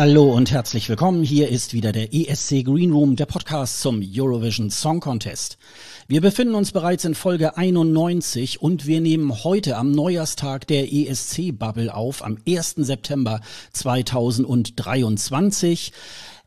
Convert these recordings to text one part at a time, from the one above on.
Hallo und herzlich willkommen. Hier ist wieder der ESC Green Room, der Podcast zum Eurovision Song Contest. Wir befinden uns bereits in Folge 91 und wir nehmen heute am Neujahrstag der ESC Bubble auf, am 1. September 2023.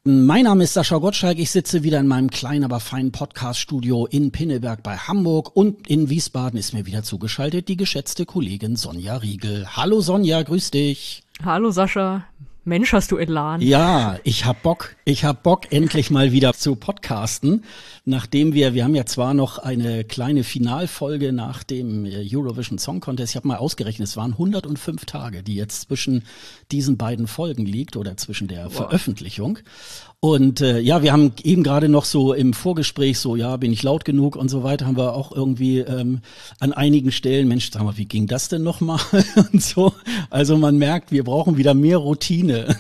Mein Name ist Sascha Gottschalk. Ich sitze wieder in meinem kleinen, aber feinen Podcast-Studio in Pinneberg bei Hamburg und in Wiesbaden ist mir wieder zugeschaltet die geschätzte Kollegin Sonja Riegel. Hallo Sonja, grüß dich. Hallo Sascha. Mensch, hast du Elan. Ja, ich hab Bock. Ich hab Bock, endlich mal wieder zu podcasten. Nachdem wir, wir haben ja zwar noch eine kleine Finalfolge nach dem Eurovision Song Contest. Ich habe mal ausgerechnet, es waren 105 Tage, die jetzt zwischen diesen beiden Folgen liegt oder zwischen der wow. Veröffentlichung. Und äh, ja, wir haben eben gerade noch so im Vorgespräch so, ja, bin ich laut genug und so weiter, haben wir auch irgendwie ähm, an einigen Stellen, Mensch, sag mal, wie ging das denn nochmal und so. Also man merkt, wir brauchen wieder mehr Routine.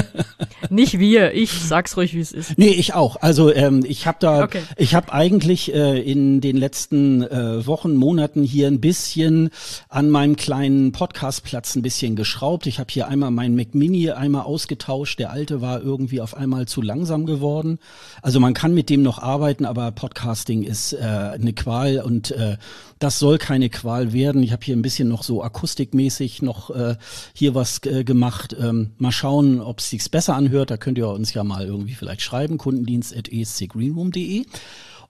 Nicht wir, ich sag's ruhig, wie es ist. Nee, ich auch. Also ähm, ich habe da, okay. Ich habe eigentlich äh, in den letzten äh, Wochen, Monaten hier ein bisschen an meinem kleinen Podcastplatz ein bisschen geschraubt. Ich habe hier einmal meinen Mac Mini einmal ausgetauscht. Der alte war irgendwie auf einmal zu langsam geworden. Also man kann mit dem noch arbeiten, aber Podcasting ist äh, eine Qual und äh, das soll keine Qual werden. Ich habe hier ein bisschen noch so akustikmäßig noch äh, hier was äh, gemacht. Ähm, mal schauen, ob es sich besser anhört. Da könnt ihr uns ja mal irgendwie vielleicht schreiben. Kundendienst.escgreenroom.de.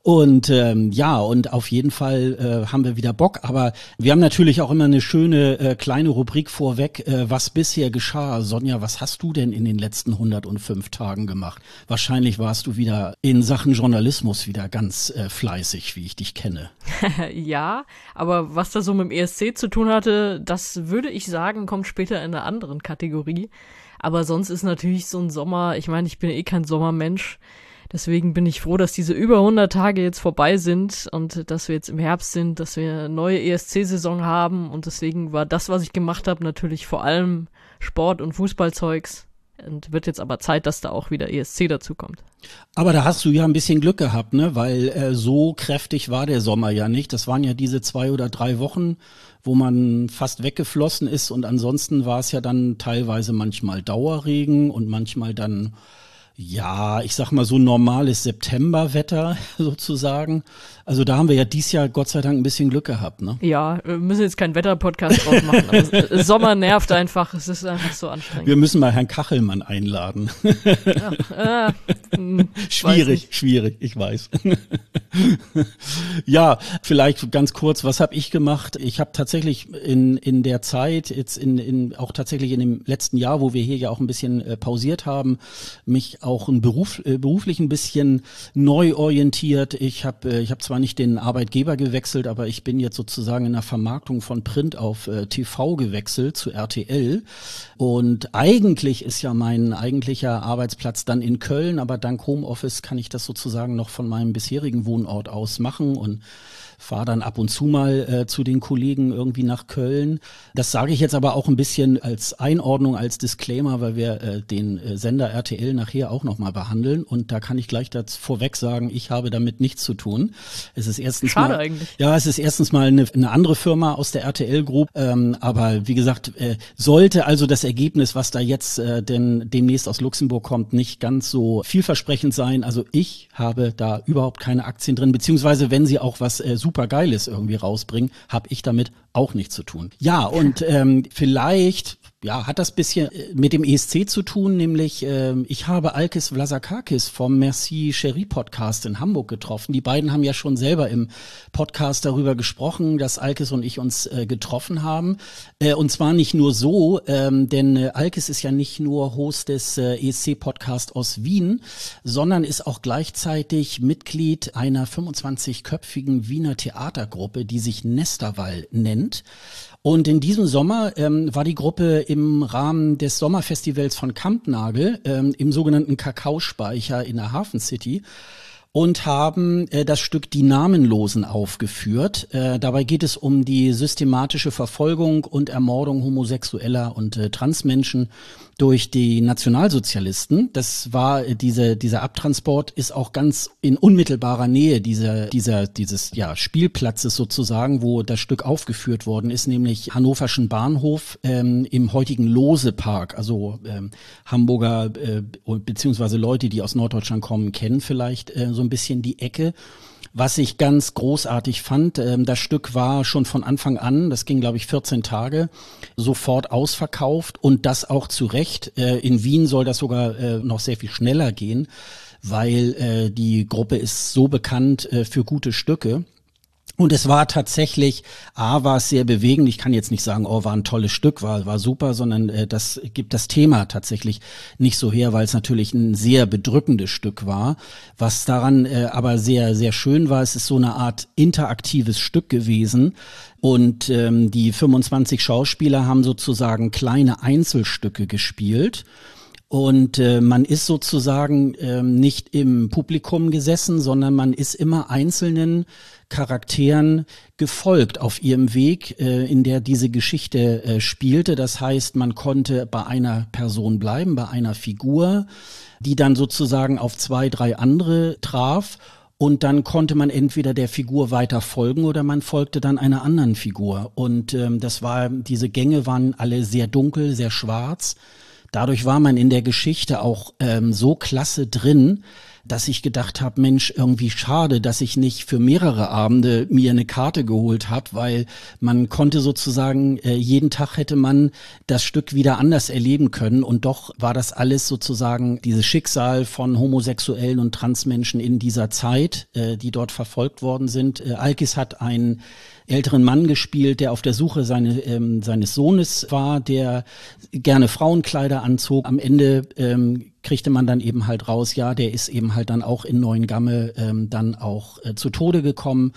Und ähm, ja, und auf jeden Fall äh, haben wir wieder Bock. Aber wir haben natürlich auch immer eine schöne äh, kleine Rubrik vorweg, äh, was bisher geschah. Sonja, was hast du denn in den letzten 105 Tagen gemacht? Wahrscheinlich warst du wieder in Sachen Journalismus wieder ganz äh, fleißig, wie ich dich kenne. ja, aber was da so mit dem ESC zu tun hatte, das würde ich sagen, kommt später in einer anderen Kategorie. Aber sonst ist natürlich so ein Sommer, ich meine, ich bin eh kein Sommermensch. Deswegen bin ich froh, dass diese über 100 Tage jetzt vorbei sind und dass wir jetzt im Herbst sind, dass wir eine neue ESC-Saison haben und deswegen war das, was ich gemacht habe, natürlich vor allem Sport und Fußballzeugs und wird jetzt aber Zeit, dass da auch wieder ESC dazukommt. Aber da hast du ja ein bisschen Glück gehabt, ne? Weil äh, so kräftig war der Sommer ja nicht. Das waren ja diese zwei oder drei Wochen, wo man fast weggeflossen ist und ansonsten war es ja dann teilweise manchmal Dauerregen und manchmal dann ja, ich sag mal so normales Septemberwetter sozusagen. Also da haben wir ja dieses Jahr Gott sei Dank ein bisschen Glück gehabt, ne? Ja, wir müssen jetzt keinen Wetterpodcast draus machen. aber Sommer nervt einfach, es ist einfach so anstrengend. Wir müssen mal Herrn Kachelmann einladen. Ja, äh, hm, schwierig, schwierig, ich weiß. ja, vielleicht ganz kurz, was habe ich gemacht? Ich habe tatsächlich in, in der Zeit, jetzt in, in auch tatsächlich in dem letzten Jahr, wo wir hier ja auch ein bisschen äh, pausiert haben, mich auch ein Beruf, äh, beruflich ein bisschen neu orientiert. Ich habe äh, ich hab zwar nicht den Arbeitgeber gewechselt, aber ich bin jetzt sozusagen in der Vermarktung von Print auf äh, TV gewechselt zu RTL. Und eigentlich ist ja mein eigentlicher Arbeitsplatz dann in Köln, aber dank Homeoffice kann ich das sozusagen noch von meinem bisherigen Wohnort aus machen und fahre dann ab und zu mal äh, zu den Kollegen irgendwie nach Köln. Das sage ich jetzt aber auch ein bisschen als Einordnung, als Disclaimer, weil wir äh, den äh, Sender RTL nachher auch nochmal behandeln. Und da kann ich gleich das vorweg sagen, ich habe damit nichts zu tun. Es ist erstens Schade mal, eigentlich. Ja, es ist erstens mal eine, eine andere Firma aus der RTL Group. Ähm, aber wie gesagt, äh, sollte also das Ergebnis, was da jetzt äh, denn demnächst aus Luxemburg kommt, nicht ganz so vielversprechend sein. Also ich habe da überhaupt keine Aktien drin, beziehungsweise wenn sie auch was äh, super Geiles irgendwie rausbringen, habe ich damit auch nichts zu tun. Ja, und ähm, vielleicht ja, hat das bisschen äh, mit dem ESC zu tun, nämlich äh, ich habe Alkis Vlasakakis vom Merci Cherie Podcast in Hamburg getroffen. Die beiden haben ja schon selber im Podcast darüber gesprochen, dass Alkis und ich uns äh, getroffen haben. Äh, und zwar nicht nur so, ähm, denn äh, Alkis ist ja nicht nur Host des äh, ESC Podcast aus Wien, sondern ist auch gleichzeitig Mitglied einer 25-köpfigen Wiener Theatergruppe, die sich Nesterwall nennt. Und in diesem Sommer ähm, war die Gruppe im Rahmen des Sommerfestivals von Kampnagel ähm, im sogenannten Kakaospeicher in der Hafen City. und haben äh, das Stück Die Namenlosen aufgeführt. Äh, dabei geht es um die systematische Verfolgung und Ermordung homosexueller und äh, Transmenschen durch die Nationalsozialisten. Das war äh, diese dieser Abtransport ist auch ganz in unmittelbarer Nähe dieser dieser dieses ja Spielplatzes sozusagen, wo das Stück aufgeführt worden ist, nämlich Hannoverschen Bahnhof ähm, im heutigen Lose Park. Also ähm, Hamburger äh, beziehungsweise Leute, die aus Norddeutschland kommen, kennen vielleicht äh, so ein bisschen die Ecke. Was ich ganz großartig fand, ähm, das Stück war schon von Anfang an, das ging glaube ich 14 Tage, sofort ausverkauft und das auch zu Recht. Äh, in Wien soll das sogar äh, noch sehr viel schneller gehen, weil äh, die Gruppe ist so bekannt für gute Stücke. Und es war tatsächlich, A, war es sehr bewegend. Ich kann jetzt nicht sagen, oh, war ein tolles Stück, war, war super, sondern äh, das gibt das Thema tatsächlich nicht so her, weil es natürlich ein sehr bedrückendes Stück war. Was daran äh, aber sehr, sehr schön war, es ist so eine Art interaktives Stück gewesen. Und ähm, die 25 Schauspieler haben sozusagen kleine Einzelstücke gespielt. Und äh, man ist sozusagen ähm, nicht im Publikum gesessen, sondern man ist immer einzelnen Charakteren gefolgt auf ihrem Weg, äh, in der diese Geschichte äh, spielte. Das heißt, man konnte bei einer Person bleiben, bei einer Figur, die dann sozusagen auf zwei, drei andere traf. Und dann konnte man entweder der Figur weiter folgen oder man folgte dann einer anderen Figur. Und ähm, das war, diese Gänge waren alle sehr dunkel, sehr schwarz. Dadurch war man in der Geschichte auch ähm, so klasse drin, dass ich gedacht habe, Mensch, irgendwie schade, dass ich nicht für mehrere Abende mir eine Karte geholt habe, weil man konnte sozusagen, äh, jeden Tag hätte man das Stück wieder anders erleben können und doch war das alles sozusagen dieses Schicksal von Homosexuellen und Transmenschen in dieser Zeit, äh, die dort verfolgt worden sind. Äh, Alkis hat einen älteren Mann gespielt, der auf der Suche seine, ähm, seines Sohnes war, der gerne Frauenkleider anzog. Am Ende ähm, kriegte man dann eben halt raus, ja, der ist eben halt dann auch in Neuengamme ähm, dann auch äh, zu Tode gekommen.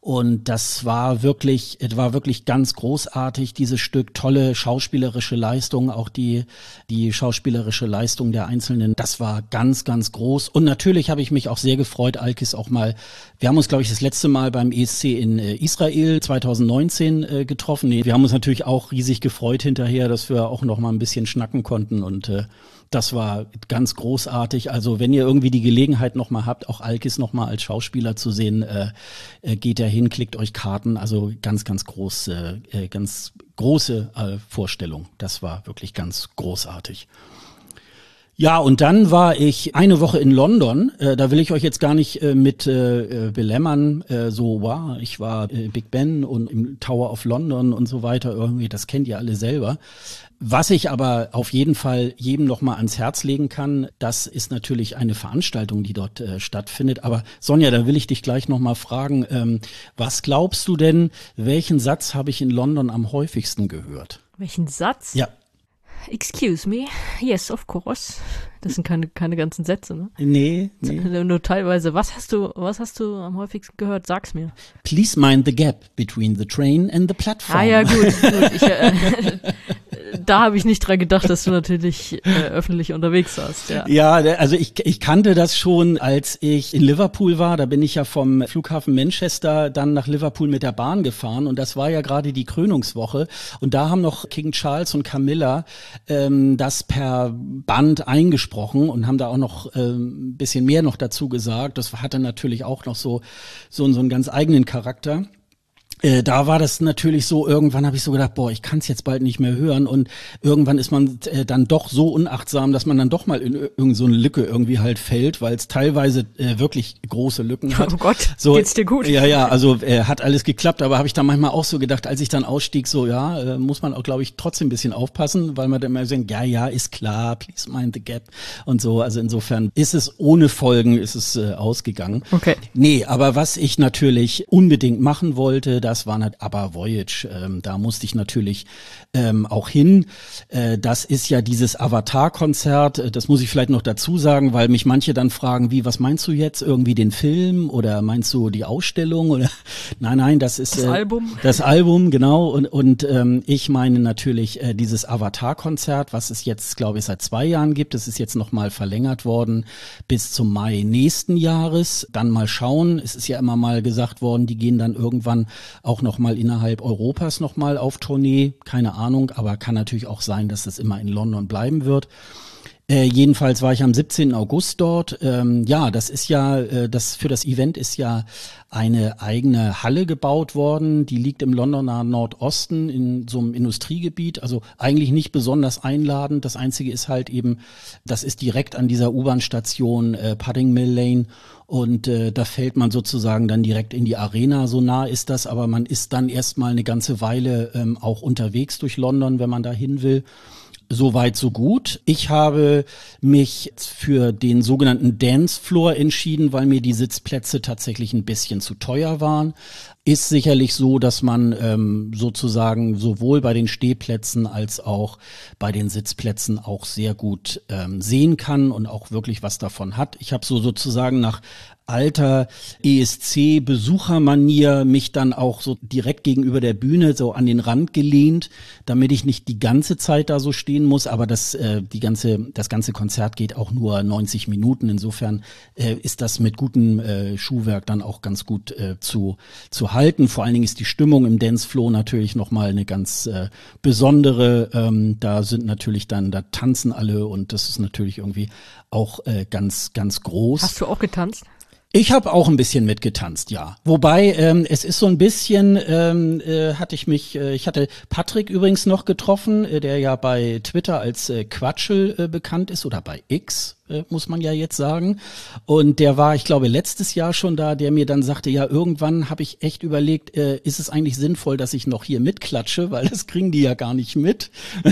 Und das war wirklich, es war wirklich ganz großartig, dieses Stück, tolle schauspielerische Leistung, auch die, die schauspielerische Leistung der Einzelnen. Das war ganz, ganz groß. Und natürlich habe ich mich auch sehr gefreut, Alkis auch mal, wir haben uns, glaube ich, das letzte Mal beim ESC in äh, Israel 2019 äh, getroffen. Wir haben uns natürlich auch riesig gefreut hinterher, dass wir auch noch mal ein bisschen schnacken konnten und äh, das war ganz großartig. Also wenn ihr irgendwie die Gelegenheit nochmal habt, auch Alkis nochmal als Schauspieler zu sehen, äh, äh, geht er hin, klickt euch Karten. Also ganz, ganz groß, äh, äh, ganz große äh, Vorstellung. Das war wirklich ganz großartig. Ja, und dann war ich eine Woche in London. Äh, da will ich euch jetzt gar nicht äh, mit äh, äh belämmern. Äh, so, wow, ich war äh, Big Ben und im Tower of London und so weiter. Irgendwie, das kennt ihr alle selber. Was ich aber auf jeden Fall jedem noch mal ans Herz legen kann, das ist natürlich eine Veranstaltung, die dort äh, stattfindet. Aber Sonja, da will ich dich gleich noch mal fragen, ähm, was glaubst du denn, welchen Satz habe ich in London am häufigsten gehört? Welchen Satz? Ja. Excuse me. Yes, of course. Das sind keine, keine ganzen Sätze, ne? Nee, nee. Nur teilweise. Was hast du, was hast du am häufigsten gehört? Sag's mir. Please mind the gap between the train and the platform. Ah ja, gut. gut. Ich, äh, da habe ich nicht dran gedacht, dass du natürlich äh, öffentlich unterwegs warst. Ja, ja also ich, ich kannte das schon, als ich in Liverpool war. Da bin ich ja vom Flughafen Manchester dann nach Liverpool mit der Bahn gefahren und das war ja gerade die Krönungswoche. Und da haben noch King Charles und Camilla ähm, das per Band eingesprochen und haben da auch noch ähm, bisschen mehr noch dazu gesagt. Das hatte natürlich auch noch so, so, so einen ganz eigenen Charakter. Äh, da war das natürlich so, irgendwann habe ich so gedacht, boah, ich kann es jetzt bald nicht mehr hören und irgendwann ist man äh, dann doch so unachtsam, dass man dann doch mal in irgendeine so Lücke irgendwie halt fällt, weil es teilweise äh, wirklich große Lücken hat. Oh Gott, so, geht's dir gut? Ja, ja, also äh, hat alles geklappt, aber habe ich dann manchmal auch so gedacht, als ich dann ausstieg, so ja, äh, muss man auch, glaube ich, trotzdem ein bisschen aufpassen, weil man dann immer denkt, ja, ja, ist klar, please mind the gap und so. Also insofern ist es ohne Folgen, ist es äh, ausgegangen. Okay. Nee, aber was ich natürlich unbedingt machen wollte, das war nicht, aber Voyage, ähm, da musste ich natürlich ähm, auch hin. Äh, das ist ja dieses Avatar-Konzert, äh, das muss ich vielleicht noch dazu sagen, weil mich manche dann fragen, wie, was meinst du jetzt? Irgendwie den Film oder meinst du die Ausstellung oder? Nein, nein, das ist das äh, Album. Das Album, genau. Und, und ähm, ich meine natürlich äh, dieses Avatar-Konzert, was es jetzt, glaube ich, seit zwei Jahren gibt. Es ist jetzt nochmal verlängert worden bis zum Mai nächsten Jahres. Dann mal schauen. Es ist ja immer mal gesagt worden, die gehen dann irgendwann auch nochmal innerhalb Europas nochmal auf Tournee. Keine Ahnung, aber kann natürlich auch sein, dass das immer in London bleiben wird. Äh, jedenfalls war ich am 17. August dort. Ähm, ja, das ist ja, äh, das für das Event ist ja eine eigene Halle gebaut worden. Die liegt im Londoner Nordosten in so einem Industriegebiet. Also eigentlich nicht besonders einladend. Das Einzige ist halt eben, das ist direkt an dieser U-Bahn-Station äh, Pudding Mill Lane. Und äh, da fällt man sozusagen dann direkt in die Arena. So nah ist das, aber man ist dann erstmal eine ganze Weile ähm, auch unterwegs durch London, wenn man da hin will. Soweit, so gut. Ich habe mich für den sogenannten Dance Floor entschieden, weil mir die Sitzplätze tatsächlich ein bisschen zu teuer waren. Ist sicherlich so, dass man ähm, sozusagen sowohl bei den Stehplätzen als auch bei den Sitzplätzen auch sehr gut ähm, sehen kann und auch wirklich was davon hat. Ich habe so sozusagen nach alter ESC-Besuchermanier mich dann auch so direkt gegenüber der Bühne so an den Rand gelehnt, damit ich nicht die ganze Zeit da so stehen muss. Aber das, äh, die ganze, das ganze Konzert geht auch nur 90 Minuten. Insofern äh, ist das mit gutem äh, Schuhwerk dann auch ganz gut äh, zu, zu halten. Vor allen Dingen ist die Stimmung im Danceflow natürlich nochmal eine ganz äh, besondere. Ähm, da sind natürlich dann, da tanzen alle und das ist natürlich irgendwie auch äh, ganz, ganz groß. Hast du auch getanzt? Ich habe auch ein bisschen mitgetanzt, ja. Wobei ähm, es ist so ein bisschen, ähm, äh, hatte ich mich, äh, ich hatte Patrick übrigens noch getroffen, äh, der ja bei Twitter als äh, Quatschel äh, bekannt ist oder bei X äh, muss man ja jetzt sagen. Und der war, ich glaube, letztes Jahr schon da, der mir dann sagte, ja, irgendwann habe ich echt überlegt, äh, ist es eigentlich sinnvoll, dass ich noch hier mitklatsche, weil das kriegen die ja gar nicht mit.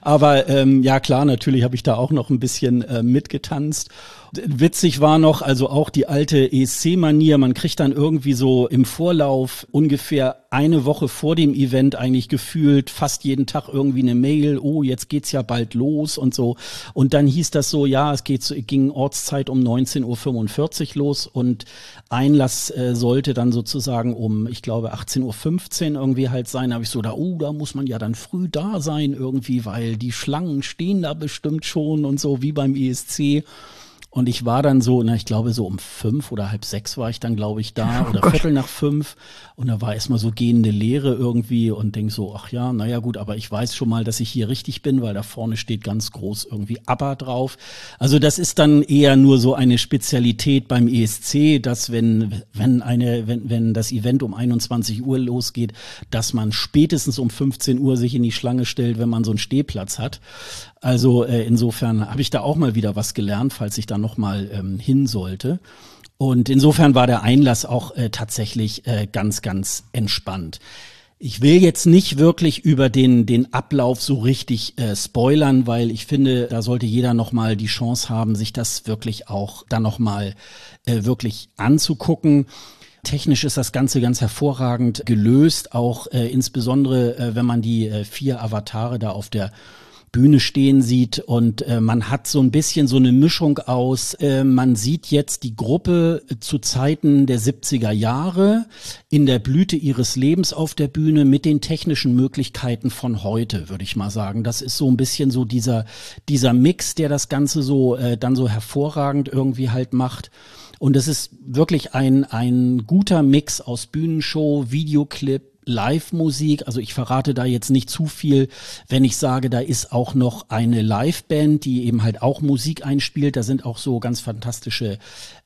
Aber ähm, ja, klar, natürlich habe ich da auch noch ein bisschen äh, mitgetanzt. Witzig war noch, also auch die alte ESC-Manier, man kriegt dann irgendwie so im Vorlauf ungefähr eine Woche vor dem Event eigentlich gefühlt fast jeden Tag irgendwie eine Mail, oh, jetzt geht's ja bald los und so. Und dann hieß das so, ja, es geht, ging Ortszeit um 19.45 Uhr los und Einlass äh, sollte dann sozusagen um, ich glaube, 18.15 Uhr irgendwie halt sein. Da habe ich so da, oh, da muss man ja dann früh da sein irgendwie, weil die Schlangen stehen da bestimmt schon und so wie beim ESC. Und ich war dann so, na, ich glaube, so um fünf oder halb sechs war ich dann, glaube ich, da oh oder Gott. Viertel nach fünf. Und da war erstmal so gehende Leere irgendwie und denk so, ach ja, naja gut, aber ich weiß schon mal, dass ich hier richtig bin, weil da vorne steht ganz groß irgendwie ABBA drauf. Also das ist dann eher nur so eine Spezialität beim ESC, dass wenn, wenn eine, wenn, wenn das Event um 21 Uhr losgeht, dass man spätestens um 15 Uhr sich in die Schlange stellt, wenn man so einen Stehplatz hat. Also äh, insofern habe ich da auch mal wieder was gelernt, falls ich da noch mal ähm, hin sollte. Und insofern war der Einlass auch äh, tatsächlich äh, ganz, ganz entspannt. Ich will jetzt nicht wirklich über den, den Ablauf so richtig äh, spoilern, weil ich finde, da sollte jeder nochmal die Chance haben, sich das wirklich auch dann nochmal äh, wirklich anzugucken. Technisch ist das Ganze ganz hervorragend gelöst, auch äh, insbesondere äh, wenn man die äh, vier Avatare da auf der Bühne stehen sieht und äh, man hat so ein bisschen so eine Mischung aus, äh, man sieht jetzt die Gruppe zu Zeiten der 70er Jahre in der Blüte ihres Lebens auf der Bühne mit den technischen Möglichkeiten von heute, würde ich mal sagen. Das ist so ein bisschen so dieser, dieser Mix, der das Ganze so äh, dann so hervorragend irgendwie halt macht. Und es ist wirklich ein, ein guter Mix aus Bühnenshow, Videoclip, Live-Musik. Also ich verrate da jetzt nicht zu viel, wenn ich sage, da ist auch noch eine Live-Band, die eben halt auch Musik einspielt. Da sind auch so ganz fantastische,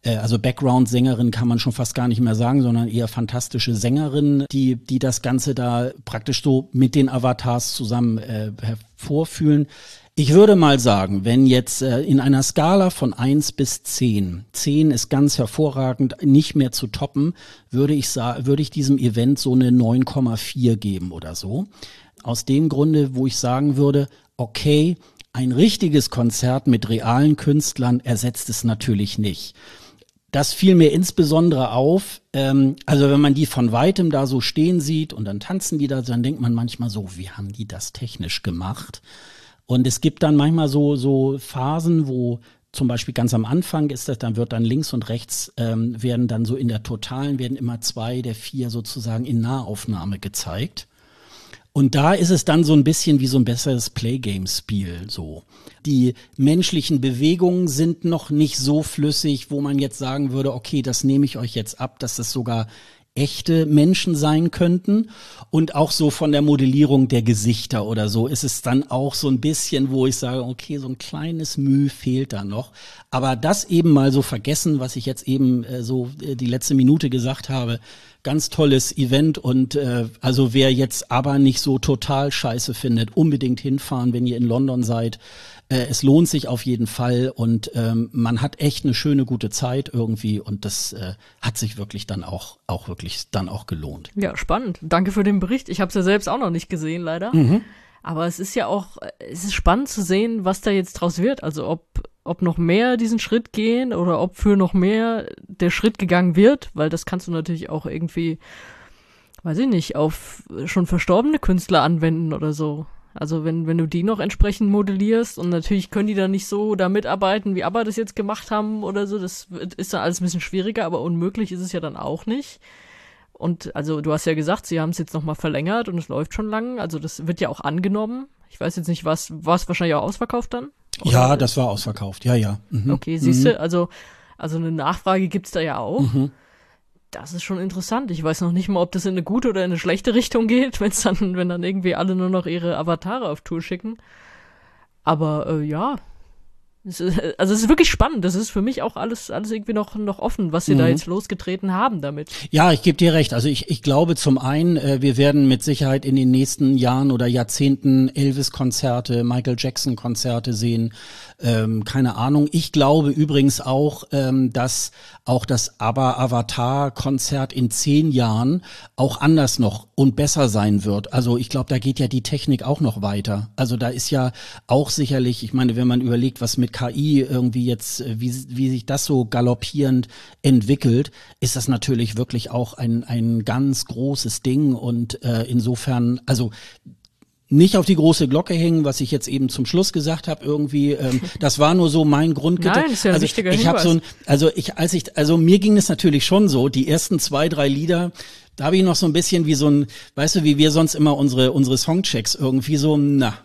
äh, also Background-Sängerinnen kann man schon fast gar nicht mehr sagen, sondern eher fantastische Sängerinnen, die, die das Ganze da praktisch so mit den Avatars zusammen äh, hervorfühlen. Ich würde mal sagen, wenn jetzt äh, in einer Skala von eins bis zehn, zehn ist ganz hervorragend, nicht mehr zu toppen, würde ich, würde ich diesem Event so eine 9,4 geben oder so. Aus dem Grunde, wo ich sagen würde, okay, ein richtiges Konzert mit realen Künstlern ersetzt es natürlich nicht. das fiel mir insbesondere auf. Ähm, also wenn man die von weitem da so stehen sieht und dann tanzen die da, dann denkt man manchmal so, wie haben die das technisch gemacht? Und es gibt dann manchmal so, so Phasen, wo zum Beispiel ganz am Anfang ist das, dann wird dann links und rechts ähm, werden dann so in der Totalen werden immer zwei der vier sozusagen in Nahaufnahme gezeigt. Und da ist es dann so ein bisschen wie so ein besseres Playgame-Spiel so. Die menschlichen Bewegungen sind noch nicht so flüssig, wo man jetzt sagen würde, okay, das nehme ich euch jetzt ab, dass es sogar echte Menschen sein könnten. Und auch so von der Modellierung der Gesichter oder so ist es dann auch so ein bisschen, wo ich sage, okay, so ein kleines Mühe fehlt da noch. Aber das eben mal so vergessen, was ich jetzt eben äh, so äh, die letzte Minute gesagt habe, ganz tolles Event und äh, also wer jetzt aber nicht so total scheiße findet, unbedingt hinfahren, wenn ihr in London seid. Äh, es lohnt sich auf jeden Fall und ähm, man hat echt eine schöne, gute Zeit irgendwie und das äh, hat sich wirklich dann auch, auch wirklich dann auch gelohnt. Ja, spannend. Danke für den Bericht. Ich habe es ja selbst auch noch nicht gesehen, leider. Mhm. Aber es ist ja auch, es ist spannend zu sehen, was da jetzt draus wird. Also ob ob noch mehr diesen Schritt gehen oder ob für noch mehr der Schritt gegangen wird, weil das kannst du natürlich auch irgendwie, weiß ich nicht, auf schon verstorbene Künstler anwenden oder so. Also wenn, wenn du die noch entsprechend modellierst und natürlich können die dann nicht so da mitarbeiten, wie ABBA das jetzt gemacht haben oder so, das ist dann alles ein bisschen schwieriger, aber unmöglich ist es ja dann auch nicht. Und also du hast ja gesagt, sie haben es jetzt nochmal verlängert und es läuft schon lang, also das wird ja auch angenommen. Ich weiß jetzt nicht, was, war es wahrscheinlich auch ausverkauft dann? Oder? Ja, das war ausverkauft, ja, ja. Mhm. Okay, siehst du, mhm. also, also eine Nachfrage gibt's da ja auch. Mhm. Das ist schon interessant. Ich weiß noch nicht mal, ob das in eine gute oder in eine schlechte Richtung geht, wenn's dann, wenn dann irgendwie alle nur noch ihre Avatare auf Tour schicken. Aber äh, ja, also es ist wirklich spannend. Das ist für mich auch alles, alles irgendwie noch, noch offen, was sie mhm. da jetzt losgetreten haben damit. Ja, ich gebe dir recht. Also ich, ich glaube zum einen, äh, wir werden mit Sicherheit in den nächsten Jahren oder Jahrzehnten Elvis-Konzerte, Michael Jackson-Konzerte sehen. Ähm, keine Ahnung. Ich glaube übrigens auch, ähm, dass auch das ABBA-Avatar-Konzert in zehn Jahren auch anders noch und besser sein wird. Also ich glaube, da geht ja die Technik auch noch weiter. Also da ist ja auch sicherlich, ich meine, wenn man überlegt, was mit KI irgendwie jetzt, äh, wie, wie sich das so galoppierend entwickelt, ist das natürlich wirklich auch ein, ein ganz großes Ding und äh, insofern, also nicht auf die große Glocke hängen, was ich jetzt eben zum Schluss gesagt habe, irgendwie, ähm, das war nur so mein Grundgedanke. Nein, ist ja ein also wichtiger ich habe so ein, also ich, als ich, also mir ging es natürlich schon so, die ersten zwei, drei Lieder, da habe ich noch so ein bisschen wie so ein, weißt du, wie wir sonst immer unsere, unsere Songchecks irgendwie so, na,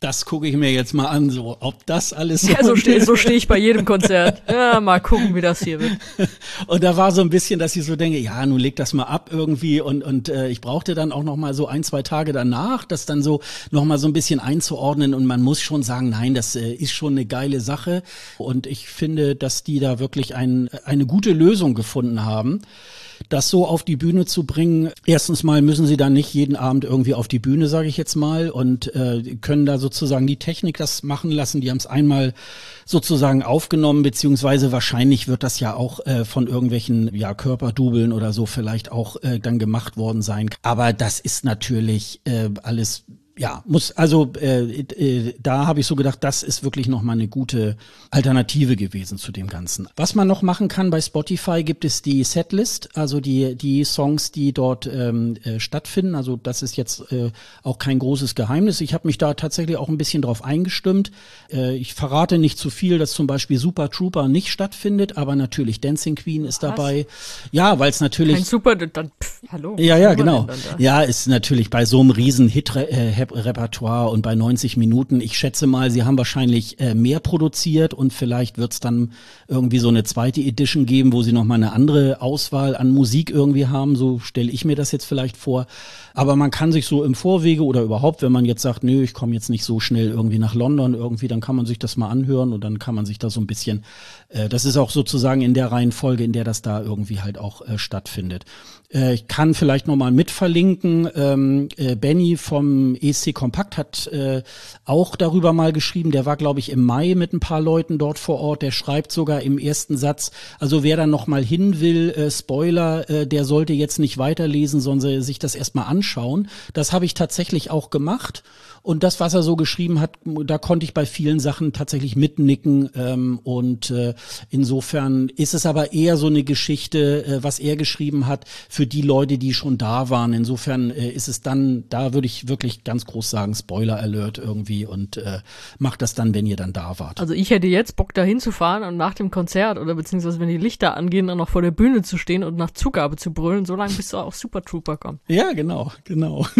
das gucke ich mir jetzt mal an, so ob das alles so. Ja, so stehe so steh ich bei jedem Konzert. Ja, mal gucken, wie das hier wird. Und da war so ein bisschen, dass ich so denke, ja, nun leg das mal ab irgendwie und und äh, ich brauchte dann auch noch mal so ein zwei Tage danach, das dann so noch mal so ein bisschen einzuordnen und man muss schon sagen, nein, das äh, ist schon eine geile Sache und ich finde, dass die da wirklich ein, eine gute Lösung gefunden haben das so auf die Bühne zu bringen. Erstens mal müssen sie dann nicht jeden Abend irgendwie auf die Bühne, sage ich jetzt mal, und äh, können da sozusagen die Technik das machen lassen. Die haben es einmal sozusagen aufgenommen, beziehungsweise wahrscheinlich wird das ja auch äh, von irgendwelchen ja, Körperdubeln oder so vielleicht auch äh, dann gemacht worden sein. Aber das ist natürlich äh, alles ja, muss also äh, äh, da habe ich so gedacht, das ist wirklich noch mal eine gute Alternative gewesen zu dem Ganzen. Was man noch machen kann bei Spotify gibt es die Setlist, also die die Songs, die dort ähm, äh, stattfinden. Also das ist jetzt äh, auch kein großes Geheimnis. Ich habe mich da tatsächlich auch ein bisschen drauf eingestimmt. Äh, ich verrate nicht zu viel, dass zum Beispiel Super Trooper nicht stattfindet, aber natürlich Dancing Queen ist Was? dabei. Ja, weil es natürlich Kein Super, dann pff, hallo. Ja, ja, genau. Ja, ist natürlich bei so einem riesen Hit äh, Repertoire und bei 90 Minuten. Ich schätze mal, sie haben wahrscheinlich äh, mehr produziert und vielleicht wird es dann irgendwie so eine zweite Edition geben, wo sie nochmal eine andere Auswahl an Musik irgendwie haben. So stelle ich mir das jetzt vielleicht vor. Aber man kann sich so im Vorwege oder überhaupt, wenn man jetzt sagt, nö, ich komme jetzt nicht so schnell irgendwie nach London irgendwie, dann kann man sich das mal anhören und dann kann man sich da so ein bisschen, äh, das ist auch sozusagen in der Reihenfolge, in der das da irgendwie halt auch äh, stattfindet. Äh, ich kann vielleicht nochmal mit verlinken, ähm, äh, Benny vom EC Kompakt hat äh, auch darüber mal geschrieben. Der war, glaube ich, im Mai mit ein paar Leuten dort vor Ort. Der schreibt sogar im ersten Satz, also wer dann noch mal hin will, äh, Spoiler, äh, der sollte jetzt nicht weiterlesen, sondern sich das erstmal anschauen. Das habe ich tatsächlich auch gemacht. Und das, was er so geschrieben hat, da konnte ich bei vielen Sachen tatsächlich mitnicken. Ähm, und äh, insofern ist es aber eher so eine Geschichte, äh, was er geschrieben hat, für die Leute, die schon da waren. Insofern äh, ist es dann, da würde ich wirklich ganz groß sagen, Spoiler Alert irgendwie und äh, macht das dann, wenn ihr dann da wart. Also ich hätte jetzt Bock, da hinzufahren und nach dem Konzert oder beziehungsweise wenn die Lichter angehen, dann noch vor der Bühne zu stehen und nach Zugabe zu brüllen, so lange bis du auch Super Trooper kommt. Ja, genau, genau.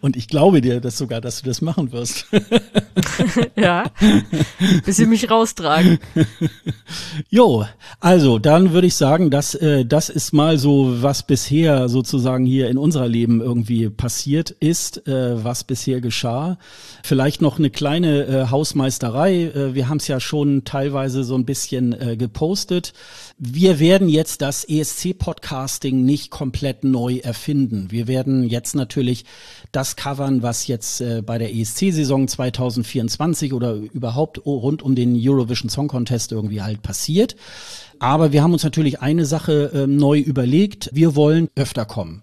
Und ich glaube dir das sogar, dass du das machen wirst. ja, bis sie mich raustragen. Jo, also dann würde ich sagen, dass äh, das ist mal so, was bisher sozusagen hier in unserer Leben irgendwie passiert ist, äh, was bisher geschah. Vielleicht noch eine kleine äh, Hausmeisterei. Äh, wir haben es ja schon teilweise so ein bisschen äh, gepostet. Wir werden jetzt das ESC-Podcasting nicht komplett neu erfinden. Wir werden jetzt natürlich das covern, was jetzt äh, bei der ESC-Saison 2024 oder überhaupt rund um den Eurovision Song Contest irgendwie halt passiert. Aber wir haben uns natürlich eine Sache äh, neu überlegt. Wir wollen öfter kommen.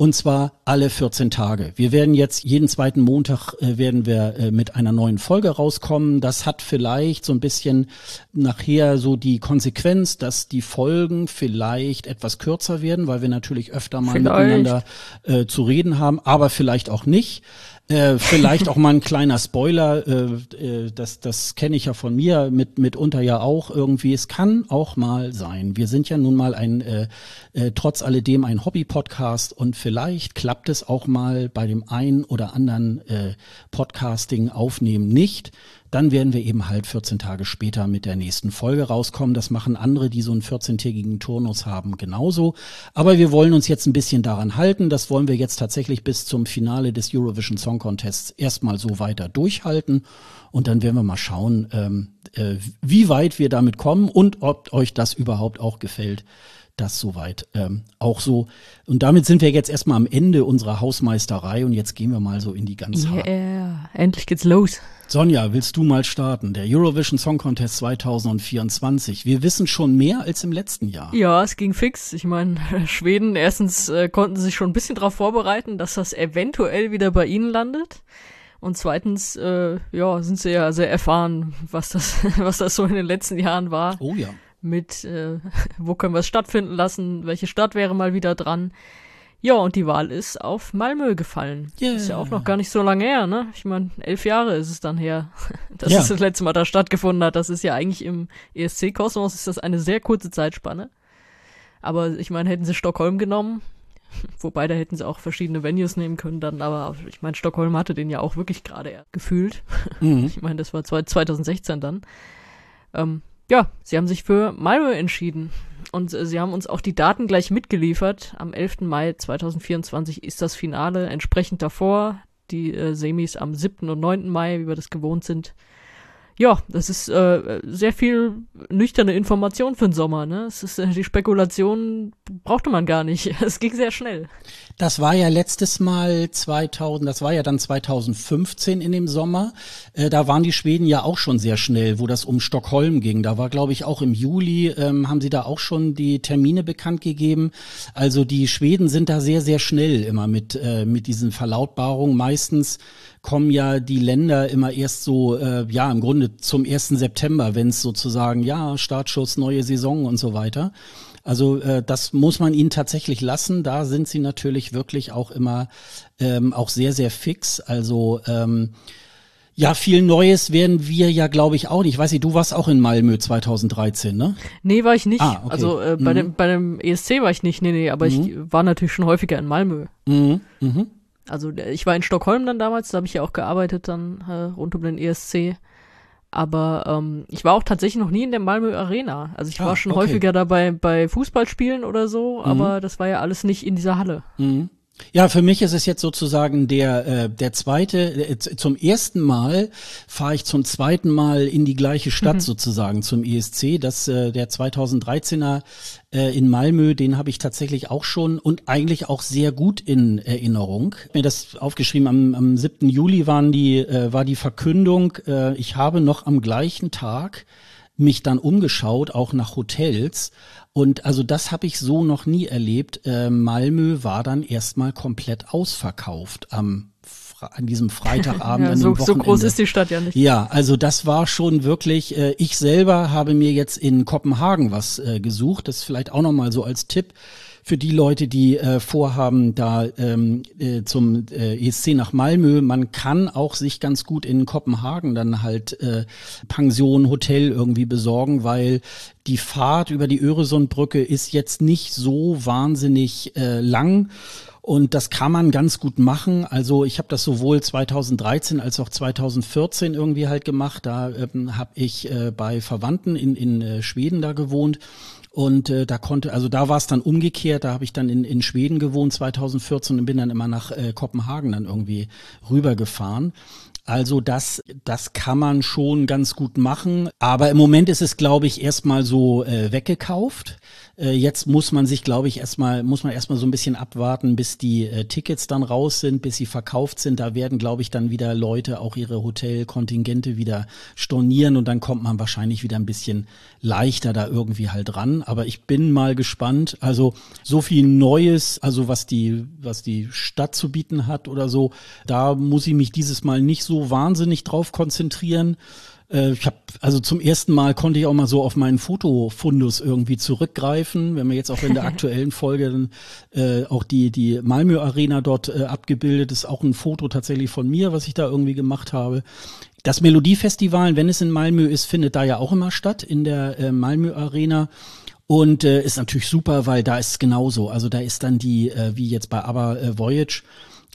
Und zwar alle 14 Tage. Wir werden jetzt jeden zweiten Montag äh, werden wir äh, mit einer neuen Folge rauskommen. Das hat vielleicht so ein bisschen nachher so die Konsequenz, dass die Folgen vielleicht etwas kürzer werden, weil wir natürlich öfter mal vielleicht. miteinander äh, zu reden haben, aber vielleicht auch nicht. Äh, vielleicht auch mal ein kleiner Spoiler, äh, äh, das, das kenne ich ja von mir, mit, mitunter ja auch irgendwie. Es kann auch mal sein. Wir sind ja nun mal ein, äh, äh, trotz alledem ein Hobby-Podcast und vielleicht klappt es auch mal bei dem einen oder anderen äh, Podcasting aufnehmen nicht. Dann werden wir eben halt 14 Tage später mit der nächsten Folge rauskommen. Das machen andere, die so einen 14-tägigen Turnus haben, genauso. Aber wir wollen uns jetzt ein bisschen daran halten. Das wollen wir jetzt tatsächlich bis zum Finale des Eurovision Song Contests erstmal so weiter durchhalten. Und dann werden wir mal schauen, ähm, äh, wie weit wir damit kommen und ob euch das überhaupt auch gefällt das soweit ähm, auch so. Und damit sind wir jetzt erstmal am Ende unserer Hausmeisterei und jetzt gehen wir mal so in die ganze. Yeah, endlich geht's los. Sonja, willst du mal starten? Der Eurovision Song Contest 2024. Wir wissen schon mehr als im letzten Jahr. Ja, es ging fix. Ich meine, Schweden, erstens äh, konnten sich schon ein bisschen darauf vorbereiten, dass das eventuell wieder bei ihnen landet. Und zweitens, äh, ja, sind sie ja sehr erfahren, was das, was das so in den letzten Jahren war. Oh ja mit, äh, wo können wir es stattfinden lassen, welche Stadt wäre mal wieder dran. Ja, und die Wahl ist auf Malmö gefallen. Yeah. Ist ja auch noch gar nicht so lange her, ne? Ich meine, elf Jahre ist es dann her, dass ja. es das letzte Mal da stattgefunden hat. Das ist ja eigentlich im ESC-Kosmos ist das eine sehr kurze Zeitspanne. Aber ich meine, hätten sie Stockholm genommen, wobei da hätten sie auch verschiedene Venues nehmen können dann, aber ich meine, Stockholm hatte den ja auch wirklich gerade gefühlt. Mhm. Ich meine, das war 2016 dann. Ähm, ja, sie haben sich für Malmö entschieden. Und äh, sie haben uns auch die Daten gleich mitgeliefert. Am 11. Mai 2024 ist das Finale entsprechend davor. Die äh, Semis am 7. und 9. Mai, wie wir das gewohnt sind ja, das ist äh, sehr viel nüchterne Information für den Sommer. Ne? Es ist, äh, die Spekulation brauchte man gar nicht. Es ging sehr schnell. Das war ja letztes Mal 2000, das war ja dann 2015 in dem Sommer. Äh, da waren die Schweden ja auch schon sehr schnell, wo das um Stockholm ging. Da war, glaube ich, auch im Juli ähm, haben sie da auch schon die Termine bekannt gegeben. Also die Schweden sind da sehr, sehr schnell immer mit äh, mit diesen Verlautbarungen. Meistens kommen ja die Länder immer erst so, äh, ja, im Grunde zum 1. September, wenn es sozusagen, ja, Startschuss, neue Saison und so weiter. Also äh, das muss man ihnen tatsächlich lassen. Da sind sie natürlich wirklich auch immer ähm, auch sehr, sehr fix. Also ähm, ja, viel Neues werden wir ja, glaube ich, auch nicht. Ich weiß nicht, du warst auch in Malmö 2013, ne? Nee, war ich nicht. Ah, okay. Also äh, bei, mhm. dem, bei dem ESC war ich nicht, nee, nee, aber mhm. ich war natürlich schon häufiger in Malmö. Mhm. Mhm. Also ich war in Stockholm dann damals, da habe ich ja auch gearbeitet dann äh, rund um den ESC. Aber ähm, ich war auch tatsächlich noch nie in der Malmö Arena. Also ich ah, war schon okay. häufiger dabei bei Fußballspielen oder so, mhm. aber das war ja alles nicht in dieser Halle. Mhm. Ja, für mich ist es jetzt sozusagen der äh, der zweite. Äh, zum ersten Mal fahre ich zum zweiten Mal in die gleiche Stadt mhm. sozusagen zum ESC. Das äh, der 2013er äh, in Malmö, den habe ich tatsächlich auch schon und eigentlich auch sehr gut in Erinnerung. Mir das aufgeschrieben. Am, am 7. Juli waren die äh, war die Verkündung. Äh, ich habe noch am gleichen Tag mich dann umgeschaut, auch nach Hotels. Und also das habe ich so noch nie erlebt. Äh, Malmö war dann erstmal komplett ausverkauft am an diesem Freitagabend. ja, so, so, groß ist die Stadt ja nicht. Ja, also das war schon wirklich, äh, ich selber habe mir jetzt in Kopenhagen was äh, gesucht. Das ist vielleicht auch nochmal so als Tipp für die Leute, die äh, vorhaben, da ähm, äh, zum äh, ESC nach Malmö. Man kann auch sich ganz gut in Kopenhagen dann halt äh, Pension, Hotel irgendwie besorgen, weil die Fahrt über die Öresundbrücke ist jetzt nicht so wahnsinnig äh, lang. Und das kann man ganz gut machen. Also ich habe das sowohl 2013 als auch 2014 irgendwie halt gemacht. Da ähm, habe ich äh, bei Verwandten in, in äh, Schweden da gewohnt. Und äh, da konnte, also da war es dann umgekehrt, da habe ich dann in, in Schweden gewohnt 2014 und bin dann immer nach äh, Kopenhagen dann irgendwie rübergefahren. Also das, das kann man schon ganz gut machen. Aber im Moment ist es, glaube ich, erstmal so äh, weggekauft. Äh, jetzt muss man sich, glaube ich, erstmal, muss man erstmal so ein bisschen abwarten, bis die äh, Tickets dann raus sind, bis sie verkauft sind. Da werden, glaube ich, dann wieder Leute auch ihre Hotelkontingente wieder stornieren und dann kommt man wahrscheinlich wieder ein bisschen leichter da irgendwie halt ran. Aber ich bin mal gespannt. Also so viel Neues, also was die, was die Stadt zu bieten hat oder so, da muss ich mich dieses Mal nicht so wahnsinnig drauf konzentrieren. Äh, ich habe also zum ersten Mal konnte ich auch mal so auf meinen Fotofundus irgendwie zurückgreifen. Wenn wir jetzt auch in der aktuellen Folge dann, äh, auch die die Malmö Arena dort äh, abgebildet ist, auch ein Foto tatsächlich von mir, was ich da irgendwie gemacht habe. Das Melodiefestival, wenn es in Malmö ist, findet da ja auch immer statt in der äh, Malmö Arena. Und äh, ist natürlich super, weil da ist es genauso. Also da ist dann die, äh, wie jetzt bei ABBA äh, Voyage,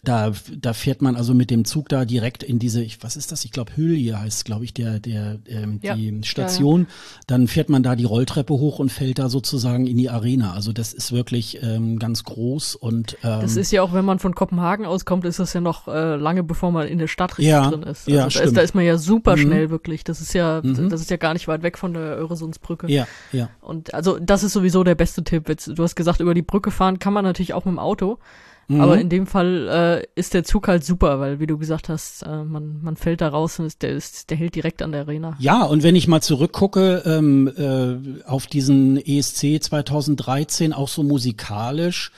da, da fährt man also mit dem Zug da direkt in diese, ich, was ist das? Ich glaube, Hülje heißt, glaube ich, der, der, ähm, ja. die Station. Ja, ja. Dann fährt man da die Rolltreppe hoch und fällt da sozusagen in die Arena. Also das ist wirklich ähm, ganz groß und ähm, Das ist ja auch, wenn man von Kopenhagen auskommt, ist das ja noch äh, lange bevor man in der Stadt richtig drin ist. Also ja, da, stimmt. ist, da ist man ja super mhm. schnell wirklich. Das ist ja, mhm. das ist ja gar nicht weit weg von der Öresundsbrücke. Ja, ja. Und also das ist sowieso der beste Tipp. Jetzt, du hast gesagt, über die Brücke fahren kann man natürlich auch mit dem Auto. Mhm. Aber in dem Fall äh, ist der Zug halt super, weil wie du gesagt hast, äh, man, man fällt da raus und ist, der, ist, der hält direkt an der Arena. Ja, und wenn ich mal zurückgucke ähm, äh, auf diesen ESC 2013, auch so musikalisch,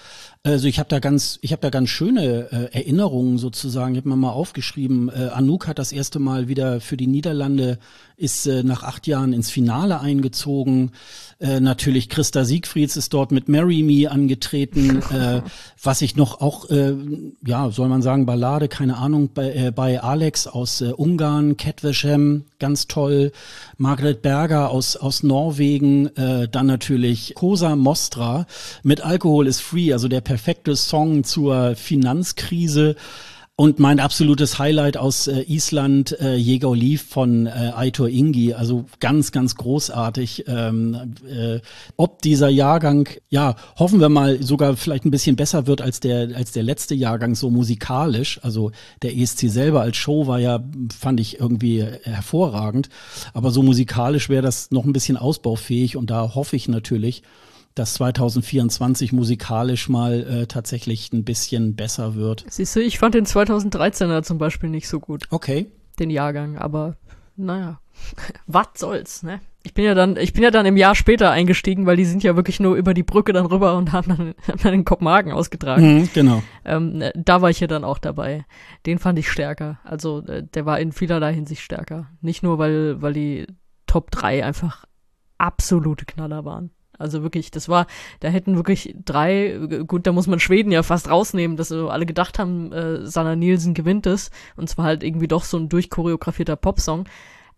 also ich habe da ganz, ich habe da ganz schöne äh, Erinnerungen sozusagen. Ich habe mir mal aufgeschrieben. Äh, Anouk hat das erste Mal wieder für die Niederlande ist äh, nach acht Jahren ins Finale eingezogen. Äh, natürlich Christa Siegfrieds ist dort mit Marry Me angetreten. äh, was ich noch auch, äh, ja, soll man sagen, Ballade, keine Ahnung, bei, äh, bei Alex aus äh, Ungarn, Ketveshem, ganz toll. Margret Berger aus, aus Norwegen, äh, dann natürlich Cosa Mostra mit Alkohol is Free, also der perfekte Song zur Finanzkrise. Und mein absolutes Highlight aus äh, Island, äh, Jäger Lief von äh, Aitor Ingi, also ganz, ganz großartig. Ähm, äh, ob dieser Jahrgang, ja, hoffen wir mal, sogar vielleicht ein bisschen besser wird als der, als der letzte Jahrgang, so musikalisch. Also der ESC selber als Show war ja, fand ich irgendwie hervorragend. Aber so musikalisch wäre das noch ein bisschen ausbaufähig und da hoffe ich natürlich, dass 2024 musikalisch mal äh, tatsächlich ein bisschen besser wird. Siehst du, ich fand den 2013er zum Beispiel nicht so gut. Okay. Den Jahrgang, aber naja, was soll's, ne? Ich bin ja dann, ich bin ja dann im Jahr später eingestiegen, weil die sind ja wirklich nur über die Brücke dann rüber und haben dann, haben dann in Kopenhagen ausgetragen. Mhm, genau. Ähm, da war ich ja dann auch dabei. Den fand ich stärker. Also äh, der war in vielerlei Hinsicht stärker. Nicht nur, weil, weil die Top 3 einfach absolute Knaller waren. Also wirklich, das war, da hätten wirklich drei, gut, da muss man Schweden ja fast rausnehmen, dass so alle gedacht haben, äh, Sanna Nielsen gewinnt es. Und zwar halt irgendwie doch so ein durchchoreografierter Popsong.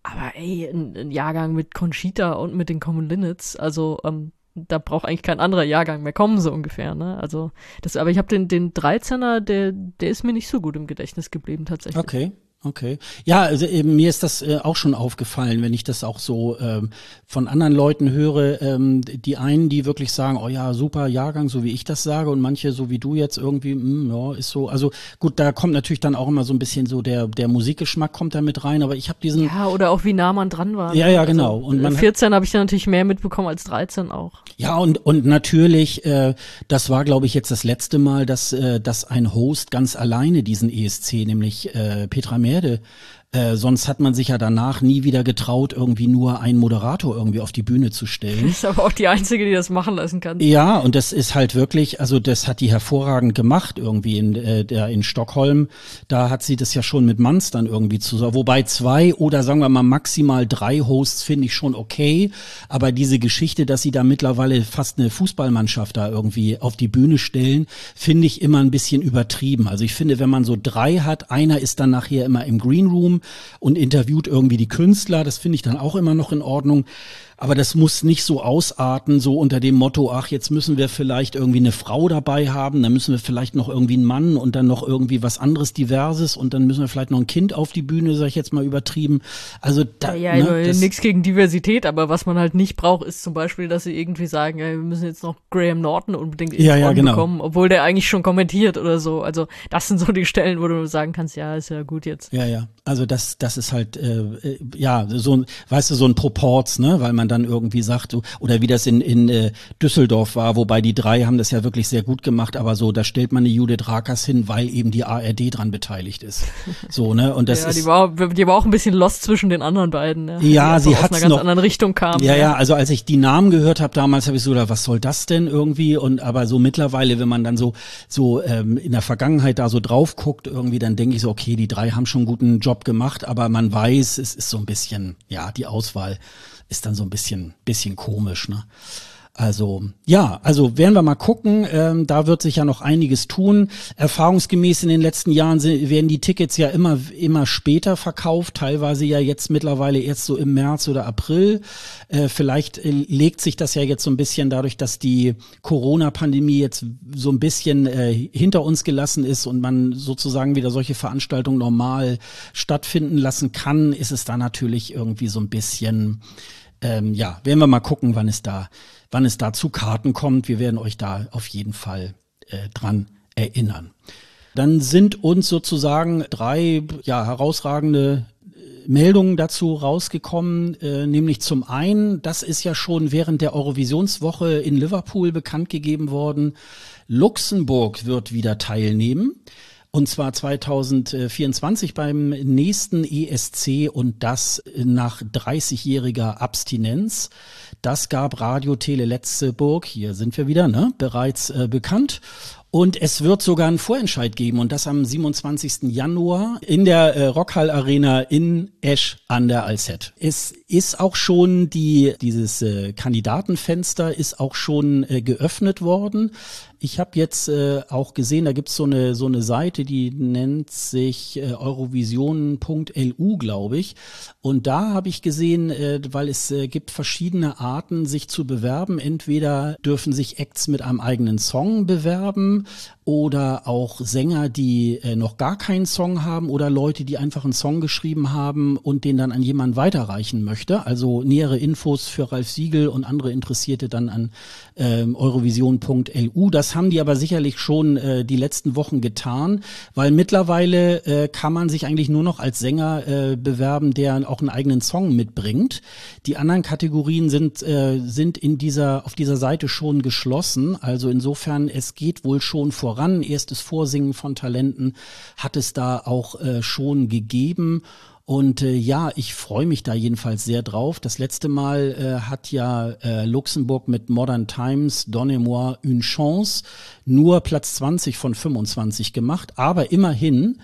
Aber ey, ein, ein Jahrgang mit Conchita und mit den Common Linnets, also ähm, da braucht eigentlich kein anderer Jahrgang mehr kommen, so ungefähr, ne? Also, das, aber ich habe den, den 13er, der, der ist mir nicht so gut im Gedächtnis geblieben, tatsächlich. Okay. Okay. Ja, also eben, mir ist das äh, auch schon aufgefallen, wenn ich das auch so ähm, von anderen Leuten höre, ähm, die einen, die wirklich sagen, oh ja, super Jahrgang, so wie ich das sage, und manche, so wie du jetzt irgendwie, mh, hm, ja, ist so. Also gut, da kommt natürlich dann auch immer so ein bisschen so der der Musikgeschmack kommt da mit rein, aber ich habe diesen. Ja, oder auch wie nah man dran war. Ja, ja, genau. Also, und man 14 habe ich dann natürlich mehr mitbekommen als 13 auch. Ja, und und natürlich, äh, das war, glaube ich, jetzt das letzte Mal, dass äh, dass ein Host ganz alleine diesen ESC, nämlich äh, Petra Mer To. Äh, sonst hat man sich ja danach nie wieder getraut, irgendwie nur einen Moderator irgendwie auf die Bühne zu stellen. Das ist aber auch die einzige, die das machen lassen kann. Ja, und das ist halt wirklich, also das hat die hervorragend gemacht irgendwie in äh, der in Stockholm. Da hat sie das ja schon mit Manns dann irgendwie zu, wobei zwei oder sagen wir mal maximal drei Hosts finde ich schon okay, aber diese Geschichte, dass sie da mittlerweile fast eine Fußballmannschaft da irgendwie auf die Bühne stellen, finde ich immer ein bisschen übertrieben. Also ich finde, wenn man so drei hat, einer ist dann nachher immer im Green Room und interviewt irgendwie die Künstler. Das finde ich dann auch immer noch in Ordnung. Aber das muss nicht so ausarten, so unter dem Motto, ach, jetzt müssen wir vielleicht irgendwie eine Frau dabei haben, dann müssen wir vielleicht noch irgendwie einen Mann und dann noch irgendwie was anderes Diverses und dann müssen wir vielleicht noch ein Kind auf die Bühne, sag ich jetzt mal übertrieben. Also da, ja, ja ne, nichts gegen Diversität, aber was man halt nicht braucht, ist zum Beispiel, dass sie irgendwie sagen, ja, wir müssen jetzt noch Graham Norton unbedingt ja, ja, genau. bekommen, obwohl der eigentlich schon kommentiert oder so. Also das sind so die Stellen, wo du sagen kannst, ja, ist ja gut jetzt. Ja, ja. Also das, das ist halt, äh, äh ja, so ein, weißt du, so ein Proports, ne, weil man dann irgendwie sagt, oder wie das in, in äh, Düsseldorf war, wobei die drei haben das ja wirklich sehr gut gemacht, aber so, da stellt man eine Judith Rakers hin, weil eben die ARD dran beteiligt ist. So, ne, und das ja, ist. Die war, die war auch ein bisschen lost zwischen den anderen beiden, ne? Ja, sie hat aus einer ganz anderen Richtung kam. Ja, ja, ja, also als ich die Namen gehört habe damals, habe ich so was soll das denn irgendwie? Und aber so mittlerweile, wenn man dann so, so ähm, in der Vergangenheit da so drauf guckt, irgendwie, dann denke ich so, okay, die drei haben schon einen guten Job gemacht, aber man weiß, es ist so ein bisschen, ja, die Auswahl ist dann so ein bisschen, bisschen komisch, ne? Also ja, also werden wir mal gucken. Ähm, da wird sich ja noch einiges tun. Erfahrungsgemäß in den letzten Jahren sind, werden die Tickets ja immer immer später verkauft, teilweise ja jetzt mittlerweile erst so im März oder April. Äh, vielleicht äh, legt sich das ja jetzt so ein bisschen dadurch, dass die Corona-Pandemie jetzt so ein bisschen äh, hinter uns gelassen ist und man sozusagen wieder solche Veranstaltungen normal stattfinden lassen kann, ist es da natürlich irgendwie so ein bisschen ähm, ja, werden wir mal gucken, wann es da, wann es da zu Karten kommt. Wir werden euch da auf jeden Fall äh, dran erinnern. Dann sind uns sozusagen drei ja, herausragende äh, Meldungen dazu rausgekommen, äh, nämlich zum einen, das ist ja schon während der Eurovisionswoche in Liverpool bekannt gegeben worden, Luxemburg wird wieder teilnehmen. Und zwar 2024 beim nächsten ESC und das nach 30-jähriger Abstinenz. Das gab Radio Tele Letzeburg, hier sind wir wieder, ne, bereits äh, bekannt. Und es wird sogar einen Vorentscheid geben und das am 27. Januar in der äh, Rockhall Arena in Esch an der Alzette. Es ist auch schon die, dieses äh, Kandidatenfenster ist auch schon äh, geöffnet worden. Ich habe jetzt äh, auch gesehen, da gibt's so eine so eine Seite, die nennt sich äh, eurovision.lu, glaube ich. Und da habe ich gesehen, äh, weil es äh, gibt verschiedene Arten, sich zu bewerben. Entweder dürfen sich Acts mit einem eigenen Song bewerben oder auch Sänger, die äh, noch gar keinen Song haben oder Leute, die einfach einen Song geschrieben haben und den dann an jemanden weiterreichen möchte. Also nähere Infos für Ralf Siegel und andere Interessierte dann an ähm, eurovision.lu. Das haben die aber sicherlich schon äh, die letzten Wochen getan, weil mittlerweile äh, kann man sich eigentlich nur noch als Sänger äh, bewerben, der auch einen eigenen Song mitbringt. Die anderen Kategorien sind äh, sind in dieser auf dieser Seite schon geschlossen. Also insofern es geht wohl schon voran. Erstes Vorsingen von Talenten hat es da auch äh, schon gegeben. Und äh, ja, ich freue mich da jedenfalls sehr drauf. Das letzte Mal äh, hat ja äh, Luxemburg mit Modern Times Donnez-moi une chance nur Platz 20 von 25 gemacht, aber immerhin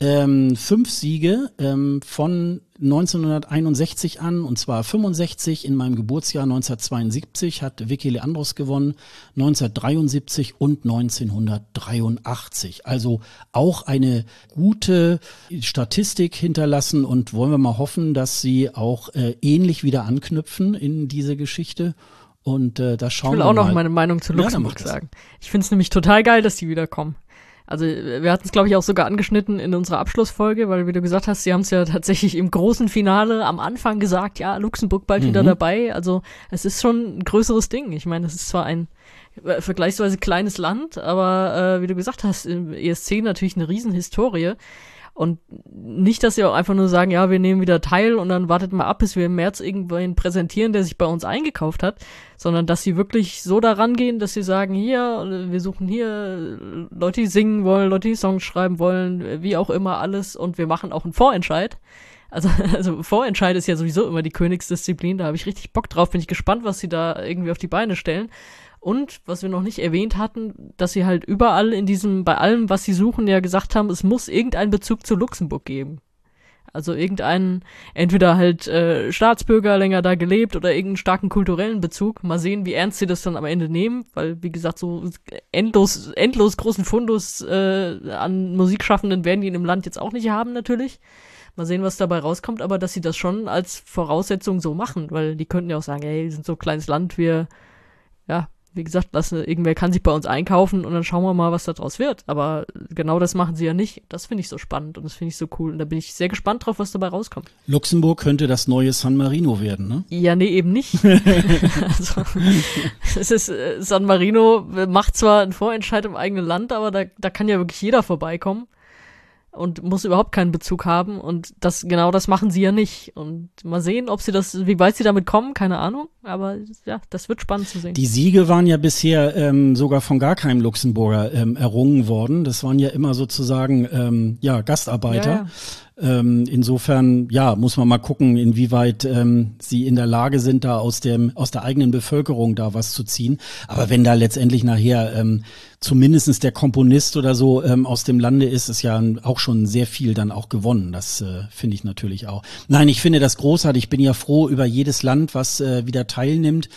ähm, fünf Siege ähm, von 1961 an, und zwar 65 in meinem Geburtsjahr 1972 hat Vicky Leandros gewonnen, 1973 und 1983. Also auch eine gute Statistik hinterlassen und wollen wir mal hoffen, dass sie auch äh, ähnlich wieder anknüpfen in diese Geschichte. Und äh, da schauen wir mal. Ich will auch noch meine Meinung zu Luxemburg ja, sagen. Ich finde es nämlich total geil, dass die wiederkommen Also wir hatten es, glaube ich, auch sogar angeschnitten in unserer Abschlussfolge, weil wie du gesagt hast, sie haben es ja tatsächlich im großen Finale am Anfang gesagt, ja, Luxemburg bald mhm. wieder dabei. Also es ist schon ein größeres Ding. Ich meine, es ist zwar ein äh, vergleichsweise kleines Land, aber äh, wie du gesagt hast, im ESC natürlich eine Riesenhistorie. Und nicht, dass sie auch einfach nur sagen, ja, wir nehmen wieder teil und dann wartet mal ab, bis wir im März irgendwen präsentieren, der sich bei uns eingekauft hat, sondern dass sie wirklich so daran gehen, dass sie sagen, hier, wir suchen hier Leute, die singen wollen, Leute, die Songs schreiben wollen, wie auch immer alles und wir machen auch einen Vorentscheid. Also, also Vorentscheid ist ja sowieso immer die Königsdisziplin, da habe ich richtig Bock drauf, bin ich gespannt, was sie da irgendwie auf die Beine stellen. Und was wir noch nicht erwähnt hatten, dass sie halt überall in diesem, bei allem, was sie suchen, ja gesagt haben, es muss irgendeinen Bezug zu Luxemburg geben. Also irgendeinen, entweder halt äh, Staatsbürger länger da gelebt oder irgendeinen starken kulturellen Bezug. Mal sehen, wie ernst sie das dann am Ende nehmen, weil wie gesagt, so endlos, endlos großen Fundus äh, an Musikschaffenden werden die in dem Land jetzt auch nicht haben, natürlich. Mal sehen, was dabei rauskommt, aber dass sie das schon als Voraussetzung so machen, weil die könnten ja auch sagen, hey, wir sind so ein kleines Land, wir, ja, wie gesagt, lassen, irgendwer kann sich bei uns einkaufen und dann schauen wir mal, was daraus wird. Aber genau das machen sie ja nicht. Das finde ich so spannend und das finde ich so cool. Und da bin ich sehr gespannt drauf, was dabei rauskommt. Luxemburg könnte das neue San Marino werden, ne? Ja, nee, eben nicht. also, es ist, äh, San Marino macht zwar einen Vorentscheid im eigenen Land, aber da, da kann ja wirklich jeder vorbeikommen und muss überhaupt keinen Bezug haben und das genau das machen sie ja nicht und mal sehen, ob sie das, wie weit sie damit kommen, keine Ahnung, aber ja, das wird spannend zu sehen. Die Siege waren ja bisher ähm, sogar von gar keinem Luxemburger ähm, errungen worden. Das waren ja immer sozusagen ähm, ja Gastarbeiter. Ja, ja. Ähm, insofern, ja, muss man mal gucken, inwieweit ähm, sie in der Lage sind, da aus dem aus der eigenen Bevölkerung da was zu ziehen. Aber wenn da letztendlich nachher ähm, zumindestens der Komponist oder so ähm, aus dem Lande ist, ist ja auch schon sehr viel dann auch gewonnen. Das äh, finde ich natürlich auch. Nein, ich finde das großartig. Ich bin ja froh über jedes Land, was äh, wieder teilnimmt.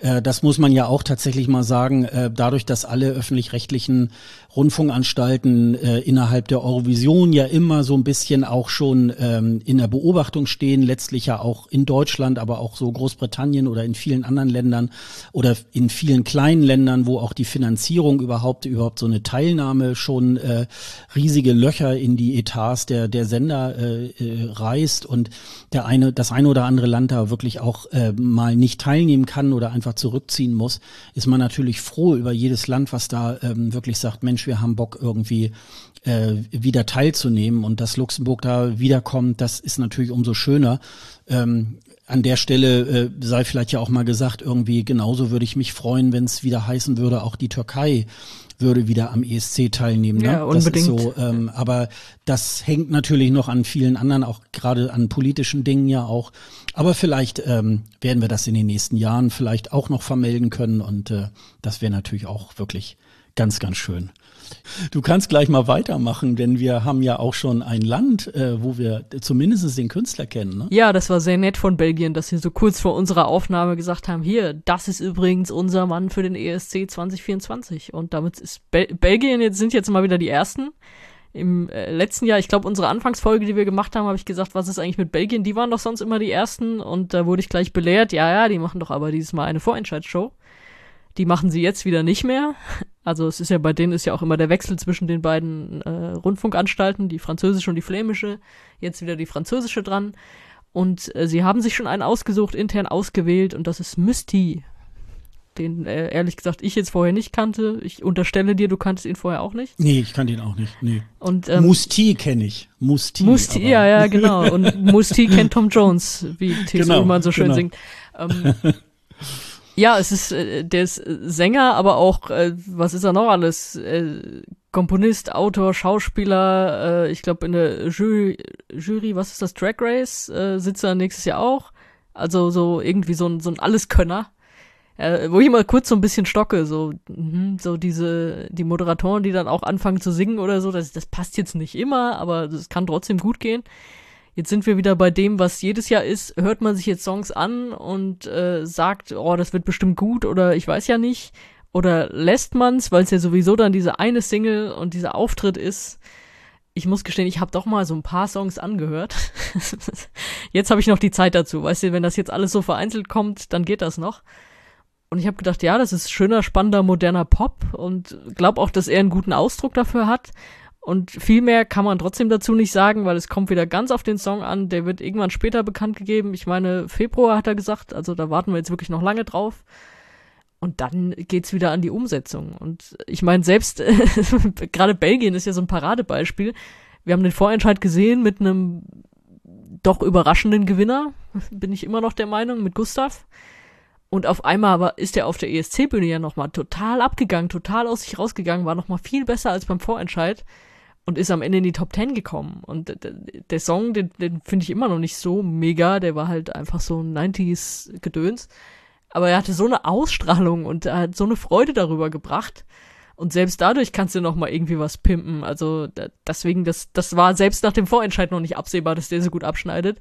Äh, das muss man ja auch tatsächlich mal sagen, äh, dadurch, dass alle öffentlich-rechtlichen Rundfunkanstalten äh, innerhalb der Eurovision ja immer so ein bisschen auch schon ähm, in der Beobachtung stehen, letztlich ja auch in Deutschland, aber auch so Großbritannien oder in vielen anderen Ländern oder in vielen kleinen Ländern, wo auch die Finanzierung überhaupt überhaupt so eine Teilnahme schon äh, riesige Löcher in die Etats der der Sender äh, äh, reißt und der eine das eine oder andere Land da wirklich auch äh, mal nicht teilnehmen kann oder einfach zurückziehen muss, ist man natürlich froh über jedes Land, was da ähm, wirklich sagt, Mensch Mensch, wir haben Bock irgendwie äh, wieder teilzunehmen und dass Luxemburg da wiederkommt, das ist natürlich umso schöner. Ähm, an der Stelle äh, sei vielleicht ja auch mal gesagt, irgendwie genauso würde ich mich freuen, wenn es wieder heißen würde, auch die Türkei würde wieder am ESC teilnehmen. Ne? Ja, unbedingt. Das ist so, ähm, aber das hängt natürlich noch an vielen anderen, auch gerade an politischen Dingen ja auch. Aber vielleicht ähm, werden wir das in den nächsten Jahren vielleicht auch noch vermelden können und äh, das wäre natürlich auch wirklich ganz, ganz schön. Du kannst gleich mal weitermachen, denn wir haben ja auch schon ein Land, äh, wo wir zumindest den Künstler kennen. Ne? Ja, das war sehr nett von Belgien, dass sie so kurz vor unserer Aufnahme gesagt haben, hier, das ist übrigens unser Mann für den ESC 2024. Und damit ist Bel Belgien jetzt sind jetzt mal wieder die Ersten. Im äh, letzten Jahr, ich glaube, unsere Anfangsfolge, die wir gemacht haben, habe ich gesagt, was ist eigentlich mit Belgien? Die waren doch sonst immer die Ersten. Und da wurde ich gleich belehrt, ja, ja, die machen doch aber dieses Mal eine Vorentscheidsshow. Die machen sie jetzt wieder nicht mehr. Also es ist ja bei denen ist ja auch immer der Wechsel zwischen den beiden äh, Rundfunkanstalten, die französische und die flämische. Jetzt wieder die französische dran. Und äh, sie haben sich schon einen ausgesucht, intern ausgewählt, und das ist Misty. Den äh, ehrlich gesagt ich jetzt vorher nicht kannte. Ich unterstelle dir, du kanntest ihn vorher auch nicht. Nee, ich kannte ihn auch nicht. Nee. Und, ähm, Musti kenne ich. Musti. Musti, ja, ja, genau. Und Musti kennt Tom Jones, wie T.S. genau, Ullmann so schön genau. singt. Ähm, Ja, es ist, äh, der ist äh, Sänger, aber auch, äh, was ist er noch alles? Äh, Komponist, Autor, Schauspieler, äh, ich glaube in der Jury, Jury, was ist das, Drag Race, äh, sitzt er nächstes Jahr auch. Also so irgendwie so ein, so ein Alleskönner. Äh, wo ich immer kurz so ein bisschen stocke, so, mh, so diese, die Moderatoren, die dann auch anfangen zu singen oder so, das, das passt jetzt nicht immer, aber das kann trotzdem gut gehen. Jetzt sind wir wieder bei dem, was jedes Jahr ist. Hört man sich jetzt Songs an und äh, sagt, oh, das wird bestimmt gut oder ich weiß ja nicht. Oder lässt man's, weil es ja sowieso dann diese eine Single und dieser Auftritt ist. Ich muss gestehen, ich habe doch mal so ein paar Songs angehört. jetzt habe ich noch die Zeit dazu. Weißt du, wenn das jetzt alles so vereinzelt kommt, dann geht das noch. Und ich habe gedacht, ja, das ist schöner, spannender, moderner Pop und glaube auch, dass er einen guten Ausdruck dafür hat. Und viel mehr kann man trotzdem dazu nicht sagen, weil es kommt wieder ganz auf den Song an. Der wird irgendwann später bekannt gegeben. Ich meine, Februar hat er gesagt, also da warten wir jetzt wirklich noch lange drauf. Und dann geht's wieder an die Umsetzung. Und ich meine, selbst gerade Belgien ist ja so ein Paradebeispiel. Wir haben den Vorentscheid gesehen mit einem doch überraschenden Gewinner, bin ich immer noch der Meinung, mit Gustav. Und auf einmal aber ist er auf der ESC-Bühne ja nochmal total abgegangen, total aus sich rausgegangen, war nochmal viel besser als beim Vorentscheid und ist am Ende in die Top 10 gekommen. Und der Song, den, den finde ich immer noch nicht so mega, der war halt einfach so ein 90s-Gedöns. Aber er hatte so eine Ausstrahlung und er hat so eine Freude darüber gebracht. Und selbst dadurch kannst du noch mal irgendwie was pimpen. Also deswegen, das, das war selbst nach dem Vorentscheid noch nicht absehbar, dass der so gut abschneidet.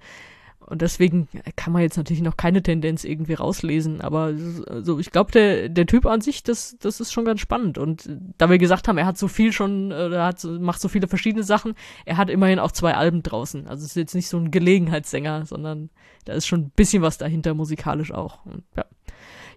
Und deswegen kann man jetzt natürlich noch keine Tendenz irgendwie rauslesen. Aber so, ich glaube, der, der Typ an sich, das, das ist schon ganz spannend. Und da wir gesagt haben, er hat so viel schon, äh, er hat, macht so viele verschiedene Sachen, er hat immerhin auch zwei Alben draußen. Also es ist jetzt nicht so ein Gelegenheitssänger, sondern da ist schon ein bisschen was dahinter musikalisch auch. Und, ja.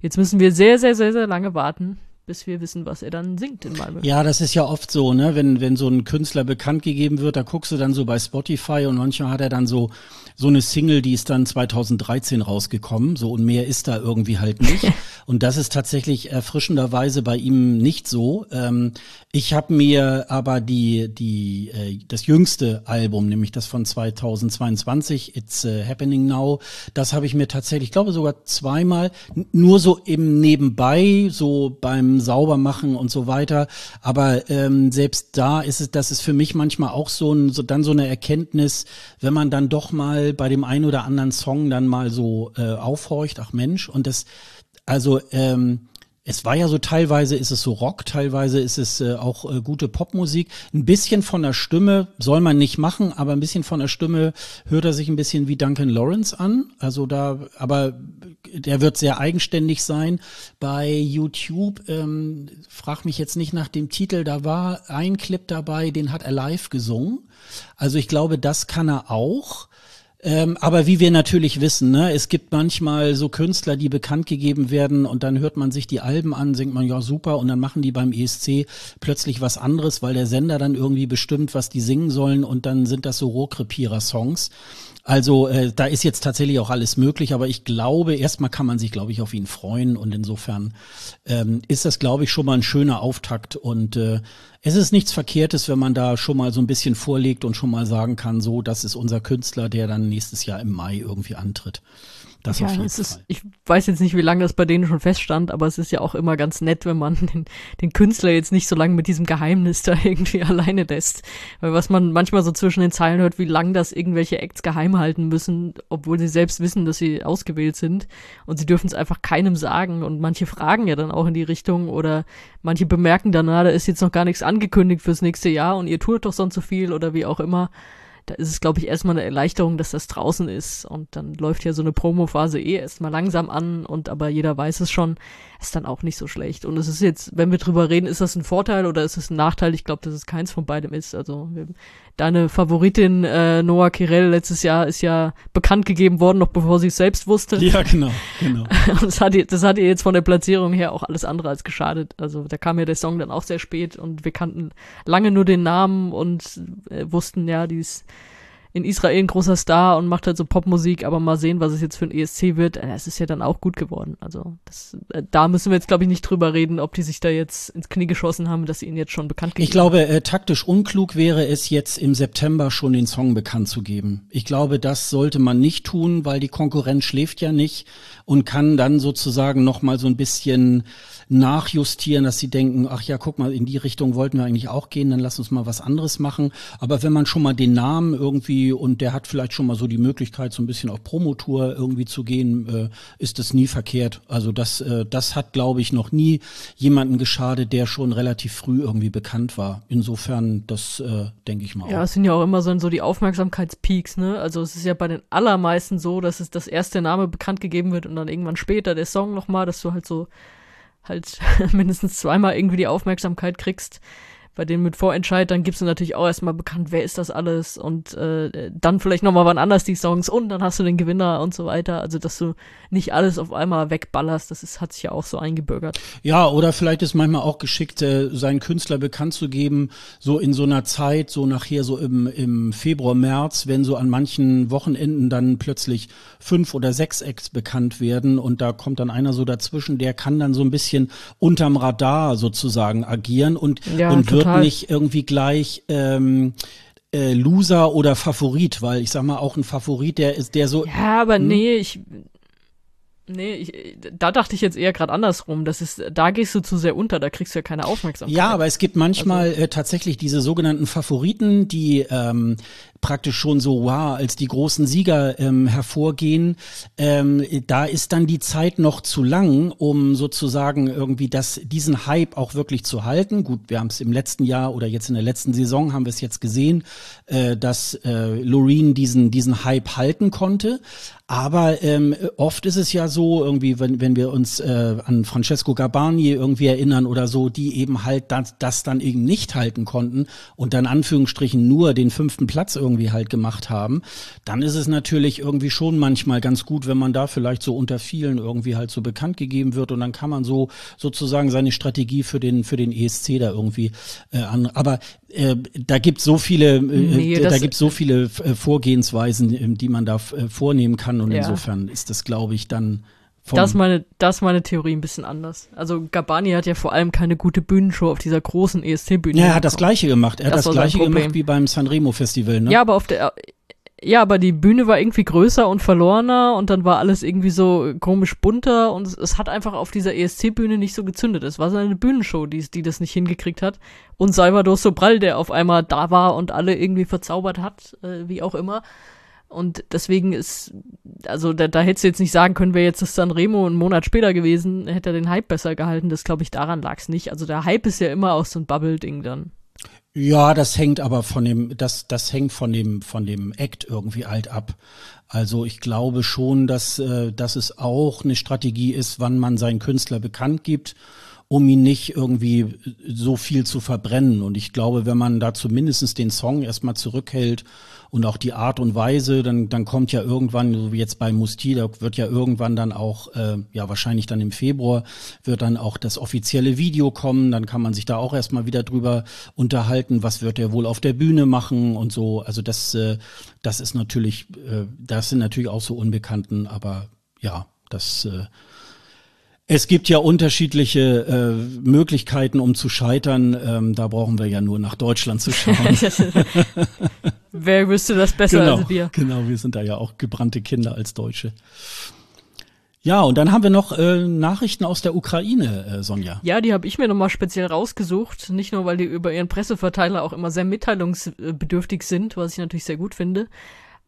Jetzt müssen wir sehr, sehr, sehr, sehr lange warten, bis wir wissen, was er dann singt in Malmö. Ja, das ist ja oft so, ne? Wenn, wenn so ein Künstler bekannt gegeben wird, da guckst du dann so bei Spotify und manchmal hat er dann so, so eine Single, die ist dann 2013 rausgekommen, so und mehr ist da irgendwie halt nicht. und das ist tatsächlich erfrischenderweise bei ihm nicht so. Ähm, ich habe mir aber die, die, äh, das jüngste Album, nämlich das von 2022, It's uh, Happening Now, das habe ich mir tatsächlich, ich glaube sogar zweimal, nur so im Nebenbei, so beim Saubermachen und so weiter. Aber ähm, selbst da ist es, das ist für mich manchmal auch so, ein, so dann so eine Erkenntnis, wenn man dann doch mal bei dem einen oder anderen Song dann mal so äh, aufhorcht, ach Mensch, und das, also ähm, es war ja so teilweise ist es so Rock, teilweise ist es äh, auch äh, gute Popmusik. Ein bisschen von der Stimme soll man nicht machen, aber ein bisschen von der Stimme hört er sich ein bisschen wie Duncan Lawrence an. Also da, aber der wird sehr eigenständig sein. Bei YouTube, ähm, frag mich jetzt nicht nach dem Titel, da war ein Clip dabei, den hat er live gesungen. Also ich glaube, das kann er auch. Ähm, aber wie wir natürlich wissen, ne, es gibt manchmal so Künstler, die bekannt gegeben werden und dann hört man sich die Alben an, singt man ja super und dann machen die beim ESC plötzlich was anderes, weil der Sender dann irgendwie bestimmt, was die singen sollen und dann sind das so Rohrkrepierer-Songs. Also äh, da ist jetzt tatsächlich auch alles möglich, aber ich glaube, erstmal kann man sich, glaube ich, auf ihn freuen und insofern ähm, ist das, glaube ich, schon mal ein schöner Auftakt und äh, es ist nichts Verkehrtes, wenn man da schon mal so ein bisschen vorlegt und schon mal sagen kann, so, das ist unser Künstler, der dann nächstes Jahr im Mai irgendwie antritt. Das ja, auf jeden Fall. Ist, ich weiß jetzt nicht, wie lange das bei denen schon feststand, aber es ist ja auch immer ganz nett, wenn man den, den Künstler jetzt nicht so lange mit diesem Geheimnis da irgendwie alleine lässt. Weil was man manchmal so zwischen den Zeilen hört, wie lange das irgendwelche Acts geheim halten müssen, obwohl sie selbst wissen, dass sie ausgewählt sind. Und sie dürfen es einfach keinem sagen. Und manche fragen ja dann auch in die Richtung oder manche bemerken dann, na, da ist jetzt noch gar nichts angekündigt fürs nächste Jahr und ihr tut doch sonst so viel oder wie auch immer da ist es, glaube ich, erstmal eine Erleichterung, dass das draußen ist. Und dann läuft ja so eine Promo-Phase eh erstmal langsam an und aber jeder weiß es schon, ist dann auch nicht so schlecht. Und es ist jetzt, wenn wir drüber reden, ist das ein Vorteil oder ist es ein Nachteil? Ich glaube, dass es keins von beidem ist. Also deine Favoritin äh, Noah Kirel letztes Jahr ist ja bekannt gegeben worden, noch bevor sie es selbst wusste. Ja, genau, genau. das hat, ihr, das hat ihr jetzt von der Platzierung her auch alles andere als geschadet. Also da kam ja der Song dann auch sehr spät und wir kannten lange nur den Namen und äh, wussten ja, die ist in Israel ein großer Star und macht halt so Popmusik, aber mal sehen, was es jetzt für ein ESC wird. Äh, es ist ja dann auch gut geworden. Also das, äh, da müssen wir jetzt, glaube ich, nicht drüber reden, ob die sich da jetzt ins Knie geschossen haben, dass sie ihn jetzt schon bekannt gegeben Ich glaube, äh, taktisch unklug wäre es jetzt im September schon den Song bekannt zu geben. Ich glaube, das sollte man nicht tun, weil die Konkurrenz schläft ja nicht und kann dann sozusagen noch mal so ein bisschen nachjustieren, dass sie denken, ach ja, guck mal, in die Richtung wollten wir eigentlich auch gehen, dann lass uns mal was anderes machen. Aber wenn man schon mal den Namen irgendwie und der hat vielleicht schon mal so die Möglichkeit, so ein bisschen auf Promotour irgendwie zu gehen, äh, ist das nie verkehrt. Also das, äh, das hat, glaube ich, noch nie jemanden geschadet, der schon relativ früh irgendwie bekannt war. Insofern, das äh, denke ich mal. Ja, auch. es sind ja auch immer so, so die Aufmerksamkeitspeaks, ne? Also es ist ja bei den allermeisten so, dass es das erste Name bekannt gegeben wird und dann irgendwann später der Song nochmal, dass du halt so halt mindestens zweimal irgendwie die Aufmerksamkeit kriegst. Bei denen mit Vorentscheid, dann gibst du natürlich auch erstmal bekannt, wer ist das alles und äh, dann vielleicht nochmal wann anders die Songs und dann hast du den Gewinner und so weiter. Also, dass du nicht alles auf einmal wegballerst, das ist, hat sich ja auch so eingebürgert. Ja, oder vielleicht ist manchmal auch geschickt, äh, seinen Künstler bekannt zu geben, so in so einer Zeit, so nachher so im, im Februar, März, wenn so an manchen Wochenenden dann plötzlich fünf oder sechs Acts bekannt werden und da kommt dann einer so dazwischen, der kann dann so ein bisschen unterm Radar sozusagen agieren und, ja, und wird nicht irgendwie gleich ähm, äh, Loser oder Favorit, weil ich sag mal auch ein Favorit, der ist der so. Ja, aber hm? nee, ich Nee, ich, da dachte ich jetzt eher gerade andersrum. Das ist, da gehst du zu sehr unter, da kriegst du ja keine Aufmerksamkeit. Ja, aber es gibt manchmal also, äh, tatsächlich diese sogenannten Favoriten, die ähm, praktisch schon so, wow, als die großen Sieger ähm, hervorgehen, ähm, da ist dann die Zeit noch zu lang, um sozusagen irgendwie das, diesen Hype auch wirklich zu halten. Gut, wir haben es im letzten Jahr oder jetzt in der letzten Saison haben wir es jetzt gesehen, äh, dass äh, Loreen diesen, diesen Hype halten konnte. Aber ähm, oft ist es ja so, irgendwie, wenn, wenn wir uns äh, an Francesco Gabani irgendwie erinnern oder so, die eben halt das, das dann eben nicht halten konnten und dann Anführungsstrichen nur den fünften Platz irgendwie halt gemacht haben, dann ist es natürlich irgendwie schon manchmal ganz gut, wenn man da vielleicht so unter vielen irgendwie halt so bekannt gegeben wird und dann kann man so sozusagen seine Strategie für den für den ESC da irgendwie äh, an. Aber äh, da gibt so viele, äh, nee, da gibt so viele äh, Vorgehensweisen, äh, die man da äh, vornehmen kann und ja. insofern ist das, glaube ich, dann das ist meine, das ist meine Theorie ein bisschen anders. Also Gabani hat ja vor allem keine gute Bühnenshow auf dieser großen ESC-Bühne. Ja, er hat das gleiche gemacht. Er das hat das gleiche gemacht wie beim Sanremo Festival, ne? Ja, aber auf der, ja, aber die Bühne war irgendwie größer und verlorener und dann war alles irgendwie so komisch bunter und es, es hat einfach auf dieser ESC-Bühne nicht so gezündet. Es war so eine Bühnenshow, die, die das nicht hingekriegt hat. Und Salvador Sobral, der auf einmal da war und alle irgendwie verzaubert hat, äh, wie auch immer. Und deswegen ist, also da, da hättest du jetzt nicht sagen können, wäre jetzt das Sanremo einen Monat später gewesen, hätte er den Hype besser gehalten. Das glaube ich, daran lag es nicht. Also der Hype ist ja immer auch so ein Bubble-Ding dann. Ja, das hängt aber von dem, das, das hängt von dem, von dem Act irgendwie halt ab. Also ich glaube schon, dass, äh, dass es auch eine Strategie ist, wann man seinen Künstler bekannt gibt um ihn nicht irgendwie so viel zu verbrennen. Und ich glaube, wenn man da zumindest den Song erstmal zurückhält und auch die Art und Weise, dann, dann kommt ja irgendwann, so wie jetzt bei Musti, da wird ja irgendwann dann auch, äh, ja wahrscheinlich dann im Februar, wird dann auch das offizielle Video kommen, dann kann man sich da auch erstmal wieder drüber unterhalten, was wird er wohl auf der Bühne machen und so. Also das, äh, das ist natürlich, äh, das sind natürlich auch so Unbekannten, aber ja, das äh, es gibt ja unterschiedliche äh, Möglichkeiten, um zu scheitern. Ähm, da brauchen wir ja nur nach Deutschland zu schauen. Wer wüsste das besser genau, als wir? Genau, wir sind da ja auch gebrannte Kinder als Deutsche. Ja, und dann haben wir noch äh, Nachrichten aus der Ukraine, äh, Sonja. Ja, die habe ich mir nochmal speziell rausgesucht. Nicht nur, weil die über ihren Presseverteiler auch immer sehr mitteilungsbedürftig sind, was ich natürlich sehr gut finde,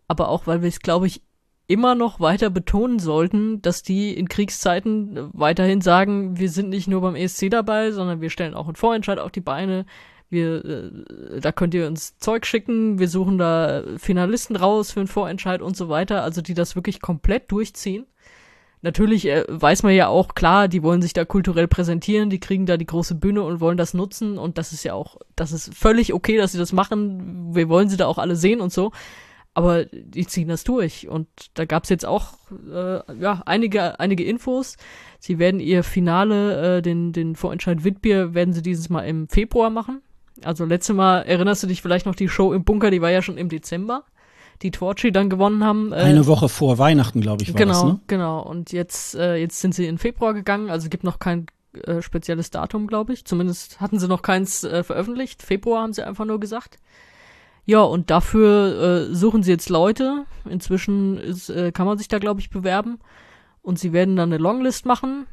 aber auch, weil wir es, glaube ich, immer noch weiter betonen sollten, dass die in Kriegszeiten weiterhin sagen, wir sind nicht nur beim ESC dabei, sondern wir stellen auch einen Vorentscheid auf die Beine. Wir, äh, da könnt ihr uns Zeug schicken, wir suchen da Finalisten raus für einen Vorentscheid und so weiter, also die das wirklich komplett durchziehen. Natürlich äh, weiß man ja auch, klar, die wollen sich da kulturell präsentieren, die kriegen da die große Bühne und wollen das nutzen und das ist ja auch, das ist völlig okay, dass sie das machen. Wir wollen sie da auch alle sehen und so aber die ziehen das durch. Und da gab's jetzt auch äh, ja, einige, einige Infos. Sie werden ihr Finale, äh, den, den Vorentscheid Witbier, werden sie dieses Mal im Februar machen. Also letztes Mal, erinnerst du dich vielleicht noch, die Show im Bunker, die war ja schon im Dezember, die Torchi dann gewonnen haben. Äh, Eine Woche vor Weihnachten, glaube ich, war genau, das, ne? Genau, Und jetzt, äh, jetzt sind sie in Februar gegangen, also gibt noch kein äh, spezielles Datum, glaube ich. Zumindest hatten sie noch keins äh, veröffentlicht. Februar haben sie einfach nur gesagt. Ja, und dafür äh, suchen sie jetzt Leute. Inzwischen ist, äh, kann man sich da, glaube ich, bewerben. Und sie werden dann eine Longlist machen.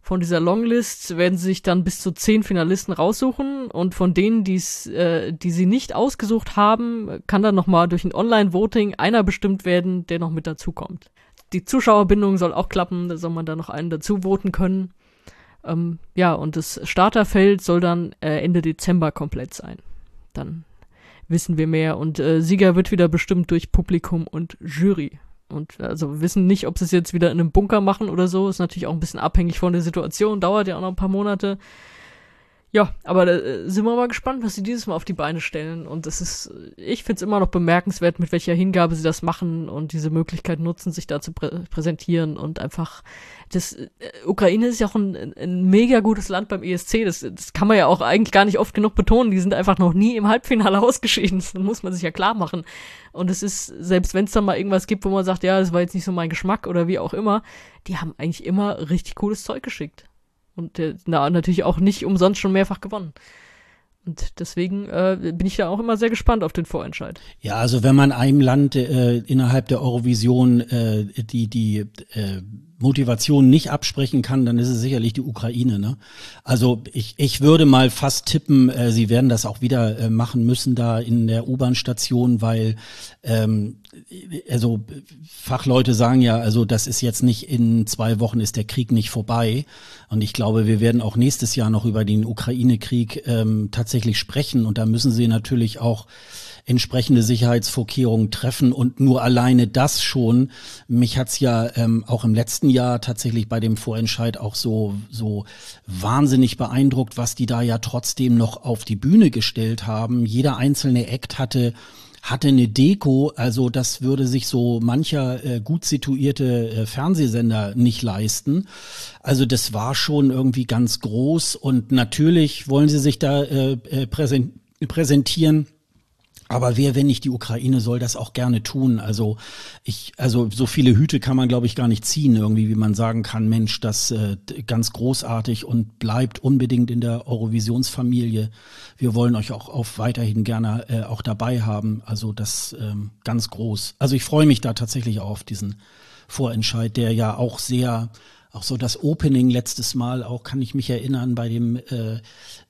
Von dieser Longlist werden sie sich dann bis zu zehn Finalisten raussuchen und von denen, die's, äh, die sie nicht ausgesucht haben, kann dann nochmal durch ein Online-Voting einer bestimmt werden, der noch mit dazukommt. Die Zuschauerbindung soll auch klappen, da soll man dann noch einen dazu voten können. Ähm, ja, und das Starterfeld soll dann äh, Ende Dezember komplett sein. Dann wissen wir mehr. Und äh, Sieger wird wieder bestimmt durch Publikum und Jury. Und also wissen nicht, ob sie es jetzt wieder in einem Bunker machen oder so. Ist natürlich auch ein bisschen abhängig von der Situation, dauert ja auch noch ein paar Monate. Ja, aber äh, sind wir mal gespannt, was sie dieses Mal auf die Beine stellen. Und das ist, ich finde es immer noch bemerkenswert, mit welcher Hingabe sie das machen und diese Möglichkeit nutzen, sich da zu prä präsentieren und einfach das äh, Ukraine ist ja auch ein, ein mega gutes Land beim ESC. Das, das kann man ja auch eigentlich gar nicht oft genug betonen. Die sind einfach noch nie im Halbfinale ausgeschieden. Das muss man sich ja klar machen. Und es ist, selbst wenn es dann mal irgendwas gibt, wo man sagt, ja, das war jetzt nicht so mein Geschmack oder wie auch immer, die haben eigentlich immer richtig cooles Zeug geschickt. Und der, na, natürlich auch nicht umsonst schon mehrfach gewonnen. Und deswegen äh, bin ich da auch immer sehr gespannt auf den Vorentscheid. Ja, also wenn man einem Land äh, innerhalb der Eurovision äh, die die äh, Motivation nicht absprechen kann, dann ist es sicherlich die Ukraine. Ne? Also ich, ich würde mal fast tippen, äh, sie werden das auch wieder äh, machen müssen da in der U-Bahn-Station, weil ähm, also Fachleute sagen ja, also das ist jetzt nicht in zwei Wochen ist der Krieg nicht vorbei. Und ich glaube, wir werden auch nächstes Jahr noch über den Ukraine-Krieg ähm, tatsächlich sprechen. Und da müssen sie natürlich auch entsprechende Sicherheitsvorkehrungen treffen und nur alleine das schon. Mich hat's ja ähm, auch im letzten Jahr tatsächlich bei dem Vorentscheid auch so so wahnsinnig beeindruckt, was die da ja trotzdem noch auf die Bühne gestellt haben. Jeder einzelne Act hatte hatte eine Deko, also das würde sich so mancher äh, gut situierte äh, Fernsehsender nicht leisten. Also das war schon irgendwie ganz groß und natürlich wollen sie sich da äh, äh präsentieren aber wer, wenn nicht die Ukraine, soll das auch gerne tun. Also ich, also so viele Hüte kann man, glaube ich, gar nicht ziehen, irgendwie, wie man sagen kann, Mensch, das äh, ganz großartig und bleibt unbedingt in der Eurovisionsfamilie. Wir wollen euch auch auf weiterhin gerne äh, auch dabei haben. Also das ähm, ganz groß. Also ich freue mich da tatsächlich auch auf diesen Vorentscheid, der ja auch sehr auch so das Opening letztes Mal, auch kann ich mich erinnern bei dem äh,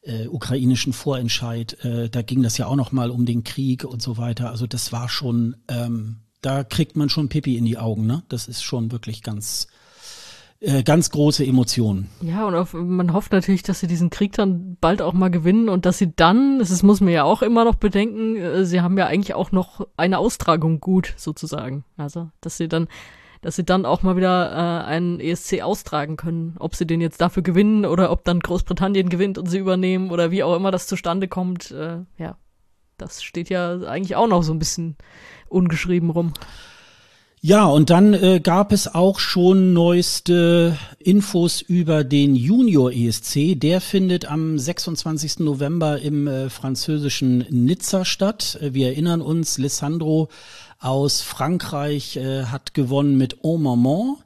äh, ukrainischen Vorentscheid, äh, da ging das ja auch noch mal um den Krieg und so weiter. Also das war schon, ähm, da kriegt man schon Pipi in die Augen, ne? Das ist schon wirklich ganz, äh, ganz große Emotionen. Ja, und auf, man hofft natürlich, dass sie diesen Krieg dann bald auch mal gewinnen und dass sie dann, das muss man ja auch immer noch bedenken, äh, sie haben ja eigentlich auch noch eine Austragung gut sozusagen. Also, dass sie dann dass sie dann auch mal wieder äh, einen ESC austragen können. Ob sie den jetzt dafür gewinnen oder ob dann Großbritannien gewinnt und sie übernehmen oder wie auch immer das zustande kommt, äh, ja, das steht ja eigentlich auch noch so ein bisschen ungeschrieben rum. Ja, und dann äh, gab es auch schon neueste Infos über den Junior ESC. Der findet am 26. November im äh, französischen Nizza statt. Äh, wir erinnern uns, Lissandro aus Frankreich äh, hat gewonnen mit Au Moment.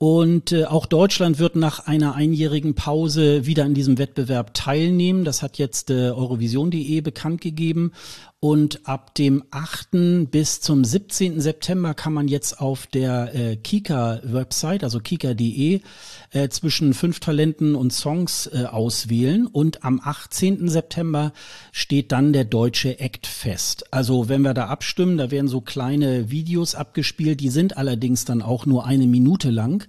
Und äh, auch Deutschland wird nach einer einjährigen Pause wieder in diesem Wettbewerb teilnehmen. Das hat jetzt äh, Eurovision.de bekannt gegeben. Und ab dem 8. bis zum 17. September kann man jetzt auf der äh, Kika-Website, also kika.de, äh, zwischen fünf Talenten und Songs äh, auswählen. Und am 18. September steht dann der deutsche Act fest. Also wenn wir da abstimmen, da werden so kleine Videos abgespielt, die sind allerdings dann auch nur eine Minute lang.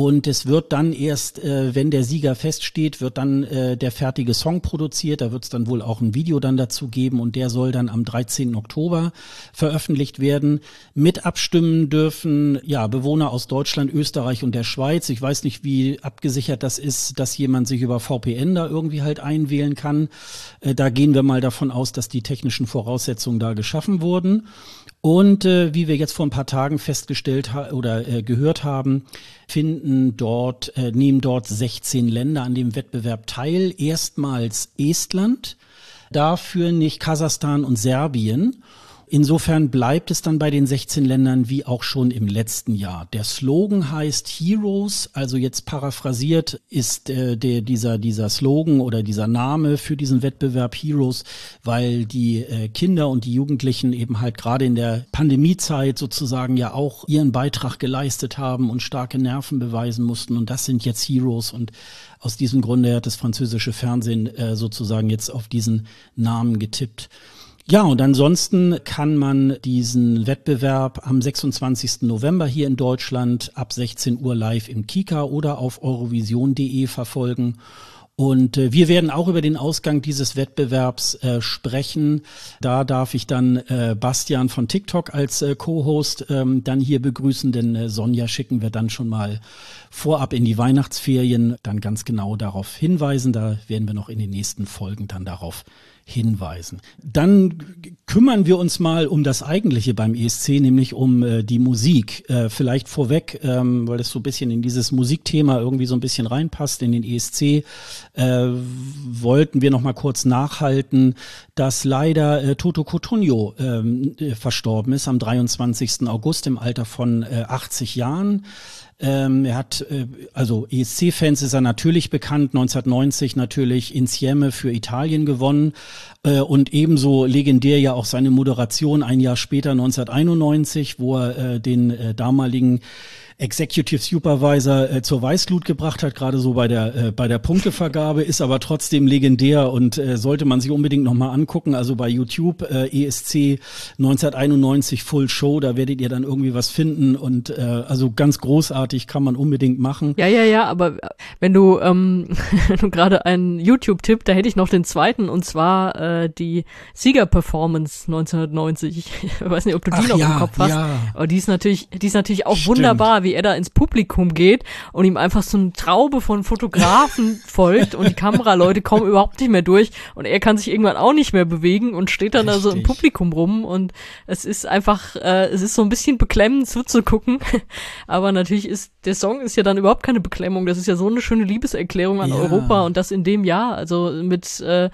Und es wird dann erst, äh, wenn der Sieger feststeht, wird dann äh, der fertige Song produziert. Da wird es dann wohl auch ein Video dann dazu geben und der soll dann am 13. Oktober veröffentlicht werden. Mit abstimmen dürfen ja Bewohner aus Deutschland, Österreich und der Schweiz. Ich weiß nicht, abgesichert das ist, dass jemand sich über VPN da irgendwie halt einwählen kann. Äh, da gehen wir mal davon aus, dass die technischen Voraussetzungen da geschaffen wurden. Und äh, wie wir jetzt vor ein paar Tagen festgestellt oder äh, gehört haben, finden dort, äh, nehmen dort 16 Länder an dem Wettbewerb teil. Erstmals Estland, dafür nicht Kasachstan und Serbien. Insofern bleibt es dann bei den 16 Ländern wie auch schon im letzten Jahr. Der Slogan heißt Heroes, also jetzt paraphrasiert ist äh, der, dieser, dieser Slogan oder dieser Name für diesen Wettbewerb Heroes, weil die äh, Kinder und die Jugendlichen eben halt gerade in der Pandemiezeit sozusagen ja auch ihren Beitrag geleistet haben und starke Nerven beweisen mussten. Und das sind jetzt Heroes und aus diesem Grunde hat das französische Fernsehen äh, sozusagen jetzt auf diesen Namen getippt. Ja, und ansonsten kann man diesen Wettbewerb am 26. November hier in Deutschland ab 16 Uhr live im Kika oder auf eurovision.de verfolgen. Und äh, wir werden auch über den Ausgang dieses Wettbewerbs äh, sprechen. Da darf ich dann äh, Bastian von TikTok als äh, Co-Host ähm, dann hier begrüßen, denn äh, Sonja schicken wir dann schon mal vorab in die Weihnachtsferien dann ganz genau darauf hinweisen. Da werden wir noch in den nächsten Folgen dann darauf hinweisen. Dann kümmern wir uns mal um das Eigentliche beim ESC, nämlich um äh, die Musik. Äh, vielleicht vorweg, ähm, weil das so ein bisschen in dieses Musikthema irgendwie so ein bisschen reinpasst in den ESC, äh, wollten wir noch mal kurz nachhalten, dass leider äh, Toto Cotugno ähm, äh, verstorben ist am 23. August im Alter von äh, 80 Jahren. Ähm, er hat, äh, also ESC-Fans ist er natürlich bekannt, 1990 natürlich Insieme für Italien gewonnen äh, und ebenso legendär ja auch seine Moderation ein Jahr später 1991, wo er äh, den äh, damaligen Executive Supervisor äh, zur Weißglut gebracht hat, gerade so bei der äh, bei der Punktevergabe, ist aber trotzdem legendär und äh, sollte man sich unbedingt nochmal angucken. Also bei YouTube äh, ESC 1991 Full Show, da werdet ihr dann irgendwie was finden und äh, also ganz großartig kann man unbedingt machen. Ja, ja, ja, aber äh, wenn du ähm, du gerade einen YouTube-Tipp, da hätte ich noch den zweiten und zwar äh, die Sieger-Performance 1990. Ich weiß nicht, ob du die Ach, noch ja, im Kopf hast, ja. aber die ist natürlich, die ist natürlich auch Stimmt. wunderbar, wie er da ins Publikum geht und ihm einfach so eine Traube von Fotografen folgt und die Kameraleute kommen überhaupt nicht mehr durch und er kann sich irgendwann auch nicht mehr bewegen und steht dann Richtig. da so im Publikum rum und es ist einfach, äh, es ist so ein bisschen beklemmend zuzugucken, aber natürlich ist, der Song ist ja dann überhaupt keine Beklemmung, das ist ja so eine schöne Liebeserklärung an ja. Europa und das in dem Jahr, also mit, äh,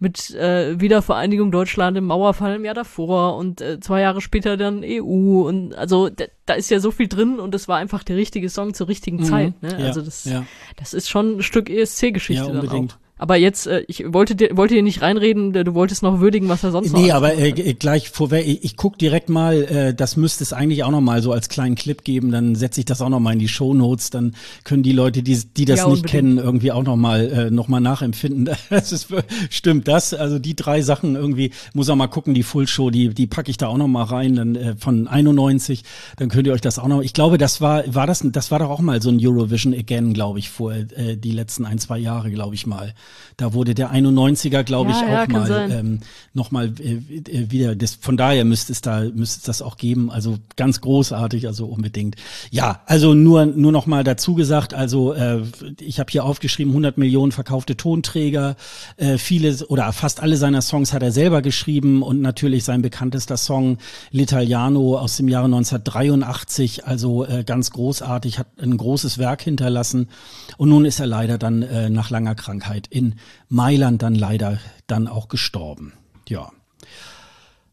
mit äh, Wiedervereinigung Deutschland im Mauerfall im Jahr davor und äh, zwei Jahre später dann EU und also da ist ja so viel drin und es war einfach der richtige Song zur richtigen mhm. Zeit. Ne? Ja, also das, ja. das ist schon ein Stück ESC-Geschichte ja, dann auch. Aber jetzt, äh, ich wollte dir, wollte dir nicht reinreden, du wolltest noch würdigen, was er sonst noch Nee, aber äh, gleich vorweg, ich, ich guck direkt mal, äh, das müsste es eigentlich auch noch mal so als kleinen Clip geben, dann setze ich das auch noch mal in die Show Notes, dann können die Leute, die, die das ja, nicht kennen, irgendwie auch noch mal, äh, noch mal nachempfinden. Das ist, stimmt das, also die drei Sachen irgendwie, muss auch mal gucken, die Full Show, die, die packe ich da auch noch mal rein, dann äh, von 91, dann könnt ihr euch das auch noch, ich glaube, das war, war das, das war doch auch mal so ein Eurovision Again, glaube ich, vor äh, die letzten ein, zwei Jahre, glaube ich mal. Da wurde der 91er, glaube ja, ich, auch ja, mal ähm, nochmal äh, äh, wieder. Das, von daher müsste es da müsste es das auch geben. Also ganz großartig, also unbedingt. Ja, also nur nur noch mal dazu gesagt. Also äh, ich habe hier aufgeschrieben 100 Millionen verkaufte Tonträger. Äh, viele oder fast alle seiner Songs hat er selber geschrieben und natürlich sein bekanntester Song L'Italiano aus dem Jahre 1983. Also äh, ganz großartig, hat ein großes Werk hinterlassen. Und nun ist er leider dann äh, nach langer Krankheit in Mailand dann leider dann auch gestorben. Ja.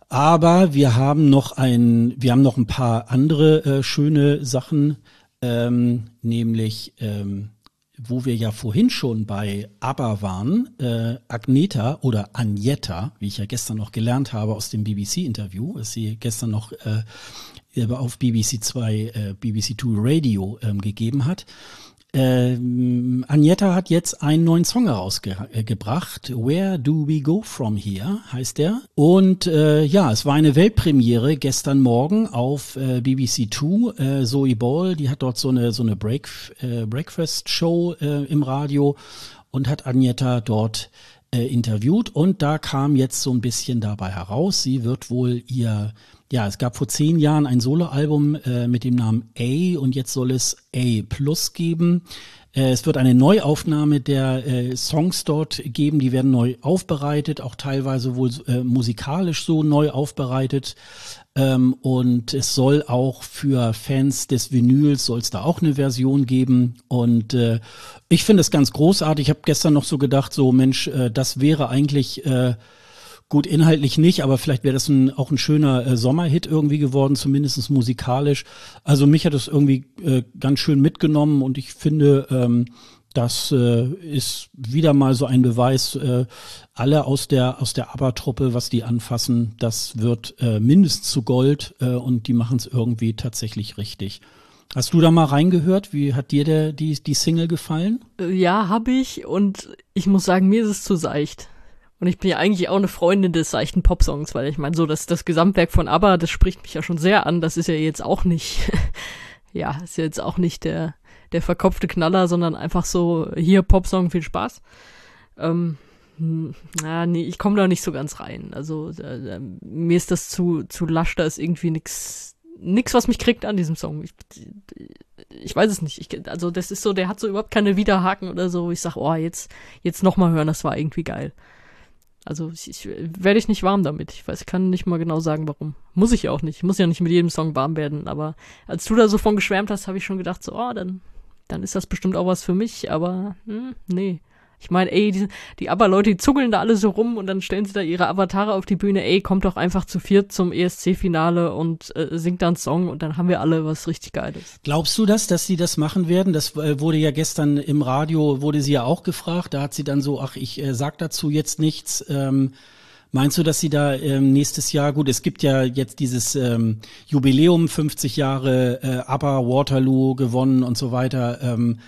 Aber wir haben noch ein, wir haben noch ein paar andere äh, schöne Sachen, ähm, nämlich ähm, wo wir ja vorhin schon bei ABBA waren, äh, Agneta oder Agneta, wie ich ja gestern noch gelernt habe aus dem BBC-Interview, was sie gestern noch äh, auf BBC 2, äh, BBC 2 Radio ähm, gegeben hat. Ähm, Agneta hat jetzt einen neuen Song herausgebracht. Where Do We Go From Here heißt der. Und äh, ja, es war eine Weltpremiere gestern Morgen auf äh, BBC Two. Äh, Zoe Ball, die hat dort so eine so eine Break, äh, Breakfast Show äh, im Radio und hat Agneta dort äh, interviewt. Und da kam jetzt so ein bisschen dabei heraus, sie wird wohl ihr ja, es gab vor zehn Jahren ein Soloalbum äh, mit dem Namen A und jetzt soll es A Plus geben. Äh, es wird eine Neuaufnahme der äh, Songs dort geben, die werden neu aufbereitet, auch teilweise wohl äh, musikalisch so neu aufbereitet. Ähm, und es soll auch für Fans des Vinyls soll es da auch eine Version geben. Und äh, ich finde es ganz großartig. Ich habe gestern noch so gedacht, so Mensch, äh, das wäre eigentlich äh, Gut, inhaltlich nicht, aber vielleicht wäre das ein, auch ein schöner äh, Sommerhit irgendwie geworden, zumindest musikalisch. Also mich hat das irgendwie äh, ganz schön mitgenommen und ich finde, ähm, das äh, ist wieder mal so ein Beweis, äh, alle aus der aus der ABBA-Truppe, was die anfassen, das wird äh, mindestens zu Gold äh, und die machen es irgendwie tatsächlich richtig. Hast du da mal reingehört? Wie hat dir der, die, die Single gefallen? Äh, ja, habe ich und ich muss sagen, mir ist es zu seicht. Und ich bin ja eigentlich auch eine Freundin des seichten Popsongs, weil ich meine, so das, das Gesamtwerk von ABBA, das spricht mich ja schon sehr an. Das ist ja jetzt auch nicht, ja, ist jetzt auch nicht der, der verkopfte Knaller, sondern einfach so, hier Popsong, viel Spaß. Ähm, hm, na, nee, ich komme da nicht so ganz rein. Also äh, mir ist das zu, zu lasch, da ist irgendwie nix, nix, was mich kriegt an diesem Song. Ich, ich weiß es nicht. Ich, also das ist so, der hat so überhaupt keine Widerhaken oder so. Ich sag, oh, jetzt, jetzt nochmal hören, das war irgendwie geil. Also ich, ich werde ich nicht warm damit. Ich weiß, ich kann nicht mal genau sagen, warum. Muss ich auch nicht. Ich muss ja nicht mit jedem Song warm werden. Aber als du da so von geschwärmt hast, habe ich schon gedacht, so, oh, dann, dann ist das bestimmt auch was für mich. Aber hm, nee. Ich meine, ey, die, die Aber-Leute, die zuckeln da alle so rum und dann stellen sie da ihre Avatare auf die Bühne. Ey, kommt doch einfach zu viert zum ESC-Finale und äh, singt da einen Song und dann haben wir alle was richtig Geiles. Glaubst du das, dass sie das machen werden? Das äh, wurde ja gestern im Radio, wurde sie ja auch gefragt. Da hat sie dann so, ach, ich äh, sag dazu jetzt nichts. Ähm, Meinst du, dass sie da ähm, nächstes Jahr, gut, es gibt ja jetzt dieses ähm, Jubiläum, 50 Jahre äh, ABBA, Waterloo gewonnen und so weiter. Ähm,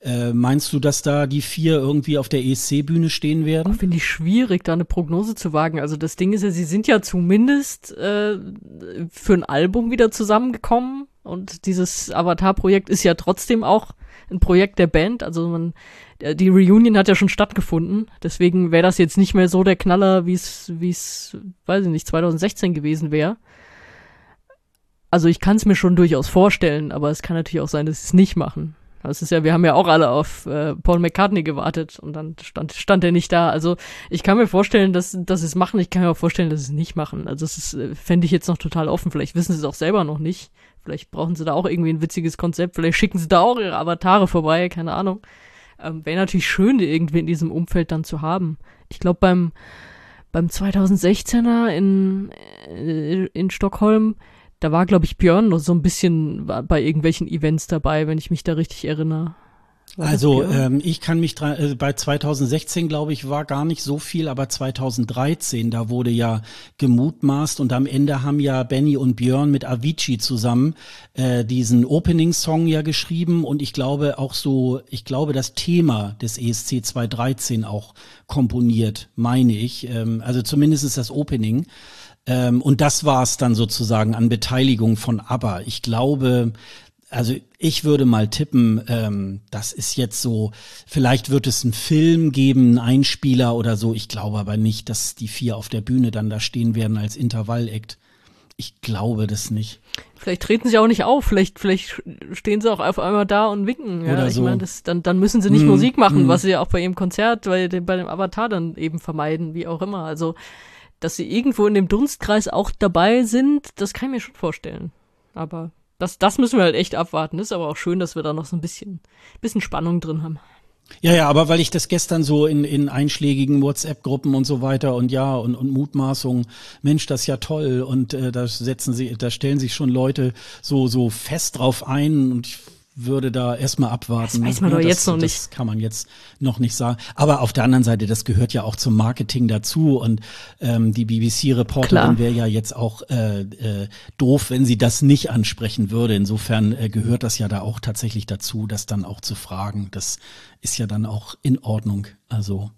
äh, meinst du, dass da die vier irgendwie auf der ESC-Bühne stehen werden? Finde ich schwierig, da eine Prognose zu wagen. Also das Ding ist ja, sie sind ja zumindest äh, für ein Album wieder zusammengekommen und dieses Avatar-Projekt ist ja trotzdem auch ein Projekt der Band. Also man, äh, die Reunion hat ja schon stattgefunden. Deswegen wäre das jetzt nicht mehr so der Knaller, wie es, wie es, weiß ich nicht, 2016 gewesen wäre. Also ich kann es mir schon durchaus vorstellen, aber es kann natürlich auch sein, dass sie es nicht machen. Das ist ja, wir haben ja auch alle auf äh, Paul McCartney gewartet und dann stand, stand er nicht da. Also ich kann mir vorstellen, dass, dass sie es machen. Ich kann mir auch vorstellen, dass sie es nicht machen. Also das ist, äh, fände ich jetzt noch total offen. Vielleicht wissen sie es auch selber noch nicht. Vielleicht brauchen sie da auch irgendwie ein witziges Konzept. Vielleicht schicken sie da auch ihre Avatare vorbei. Keine Ahnung. Ähm, Wäre natürlich schön, die irgendwie in diesem Umfeld dann zu haben. Ich glaube, beim, beim 2016er in, äh, in Stockholm, da war, glaube ich, Björn noch so ein bisschen bei irgendwelchen Events dabei, wenn ich mich da richtig erinnere. War also ähm, ich kann mich dran, äh, bei 2016 glaube ich war gar nicht so viel, aber 2013 da wurde ja gemutmaßt und am Ende haben ja Benny und Björn mit Avicii zusammen äh, diesen Opening Song ja geschrieben und ich glaube auch so, ich glaube das Thema des ESC 2013 auch komponiert, meine ich. Ähm, also zumindest ist das Opening. Ähm, und das war es dann sozusagen an Beteiligung von ABBA. Ich glaube, also ich würde mal tippen, ähm, das ist jetzt so, vielleicht wird es einen Film geben, einen Einspieler oder so. Ich glaube aber nicht, dass die vier auf der Bühne dann da stehen werden als Intervallakt. Ich glaube das nicht. Vielleicht treten sie auch nicht auf, vielleicht, vielleicht stehen sie auch auf einmal da und winken. Ja, Oder so. ich meine, dann, dann müssen sie nicht mm, Musik machen, mm. was sie ja auch bei ihrem Konzert, bei dem, bei dem Avatar dann eben vermeiden, wie auch immer. Also dass sie irgendwo in dem Dunstkreis auch dabei sind, das kann ich mir schon vorstellen. Aber das, das müssen wir halt echt abwarten. ist aber auch schön, dass wir da noch so ein bisschen, bisschen Spannung drin haben. Ja, ja, aber weil ich das gestern so in, in einschlägigen WhatsApp-Gruppen und so weiter und ja und, und Mutmaßungen, Mensch, das ist ja toll und äh, da setzen sie, da stellen sich schon Leute so so fest drauf ein und ich würde da erstmal abwarten. Das weiß man ne? doch jetzt noch nicht. Das kann man jetzt noch nicht sagen. Aber auf der anderen Seite, das gehört ja auch zum Marketing dazu. Und ähm, die BBC-Reporterin wäre ja jetzt auch äh, äh, doof, wenn sie das nicht ansprechen würde. Insofern äh, gehört das ja da auch tatsächlich dazu, das dann auch zu fragen. Das ist ja dann auch in Ordnung. Also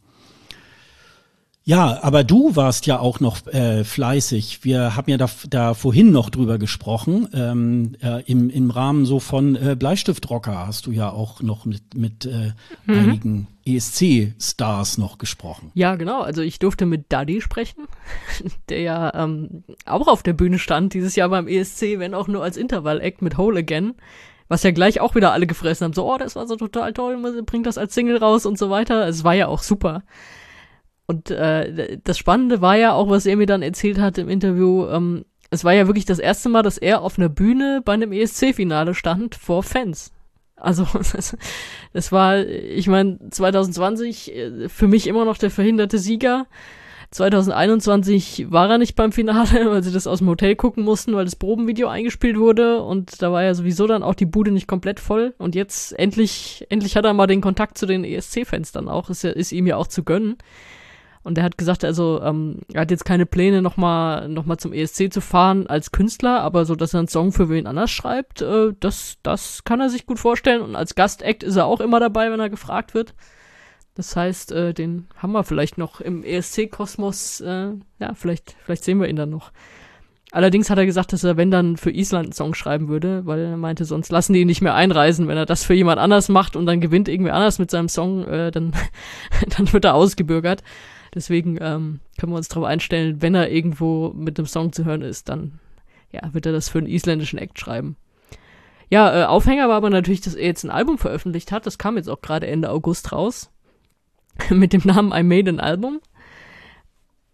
ja, aber du warst ja auch noch äh, fleißig. Wir haben ja da, da vorhin noch drüber gesprochen. Ähm, äh, im, Im Rahmen so von äh, Bleistiftrocker hast du ja auch noch mit, mit äh, mhm. einigen ESC-Stars noch gesprochen. Ja, genau. Also ich durfte mit Daddy sprechen, der ja ähm, auch auf der Bühne stand dieses Jahr beim ESC, wenn auch nur als Intervall-Act mit Whole Again. Was ja gleich auch wieder alle gefressen haben. So, oh, das war so total toll, bringt das als Single raus und so weiter. Es war ja auch super. Und äh, das Spannende war ja auch, was er mir dann erzählt hat im Interview, ähm, es war ja wirklich das erste Mal, dass er auf einer Bühne bei einem ESC-Finale stand vor Fans. Also das war, ich meine, 2020 äh, für mich immer noch der verhinderte Sieger. 2021 war er nicht beim Finale, weil sie das aus dem Hotel gucken mussten, weil das Probenvideo eingespielt wurde und da war ja sowieso dann auch die Bude nicht komplett voll und jetzt endlich, endlich hat er mal den Kontakt zu den ESC-Fans dann auch, ist, ja, ist ihm ja auch zu gönnen. Und er hat gesagt, also ähm, er hat jetzt keine Pläne, nochmal noch mal zum ESC zu fahren als Künstler, aber so, dass er einen Song für wen anders schreibt, äh, das, das kann er sich gut vorstellen. Und als Gastact ist er auch immer dabei, wenn er gefragt wird. Das heißt, äh, den haben wir vielleicht noch im ESC-Kosmos, äh, ja, vielleicht, vielleicht sehen wir ihn dann noch. Allerdings hat er gesagt, dass er, wenn dann für Island einen Song schreiben würde, weil er meinte, sonst lassen die ihn nicht mehr einreisen. Wenn er das für jemand anders macht und dann gewinnt irgendwer anders mit seinem Song, äh, dann, dann wird er ausgebürgert. Deswegen ähm, können wir uns darauf einstellen, wenn er irgendwo mit einem Song zu hören ist, dann ja, wird er das für einen isländischen Act schreiben. Ja, äh, Aufhänger war aber natürlich, dass er jetzt ein Album veröffentlicht hat. Das kam jetzt auch gerade Ende August raus. mit dem Namen I Made an Album.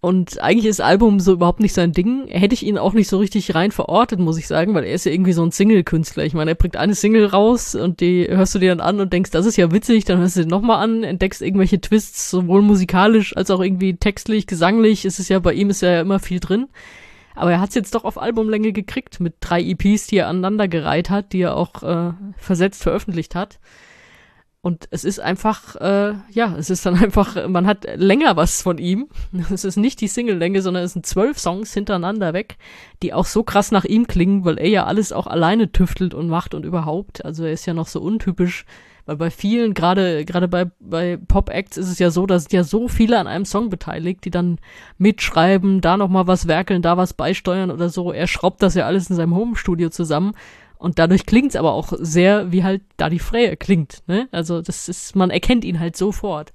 Und eigentlich ist Album so überhaupt nicht sein Ding. Hätte ich ihn auch nicht so richtig rein verortet, muss ich sagen, weil er ist ja irgendwie so ein Single-Künstler. Ich meine, er bringt eine Single raus und die hörst du dir dann an und denkst, das ist ja witzig, dann hörst du den nochmal an, entdeckst irgendwelche Twists, sowohl musikalisch als auch irgendwie textlich, gesanglich. Es ist ja, bei ihm ist ja immer viel drin. Aber er hat es jetzt doch auf Albumlänge gekriegt mit drei EPs, die er aneinandergereiht hat, die er auch äh, versetzt veröffentlicht hat. Und es ist einfach, äh, ja, es ist dann einfach, man hat länger was von ihm. Es ist nicht die Single-Länge, sondern es sind zwölf Songs hintereinander weg, die auch so krass nach ihm klingen, weil er ja alles auch alleine tüftelt und macht und überhaupt. Also er ist ja noch so untypisch, weil bei vielen, gerade gerade bei, bei Pop-Acts ist es ja so, dass ja so viele an einem Song beteiligt, die dann mitschreiben, da nochmal was werkeln, da was beisteuern oder so. Er schraubt das ja alles in seinem Home-Studio zusammen und dadurch klingt's aber auch sehr, wie halt Daddy Freya klingt. Ne? Also das ist, man erkennt ihn halt sofort.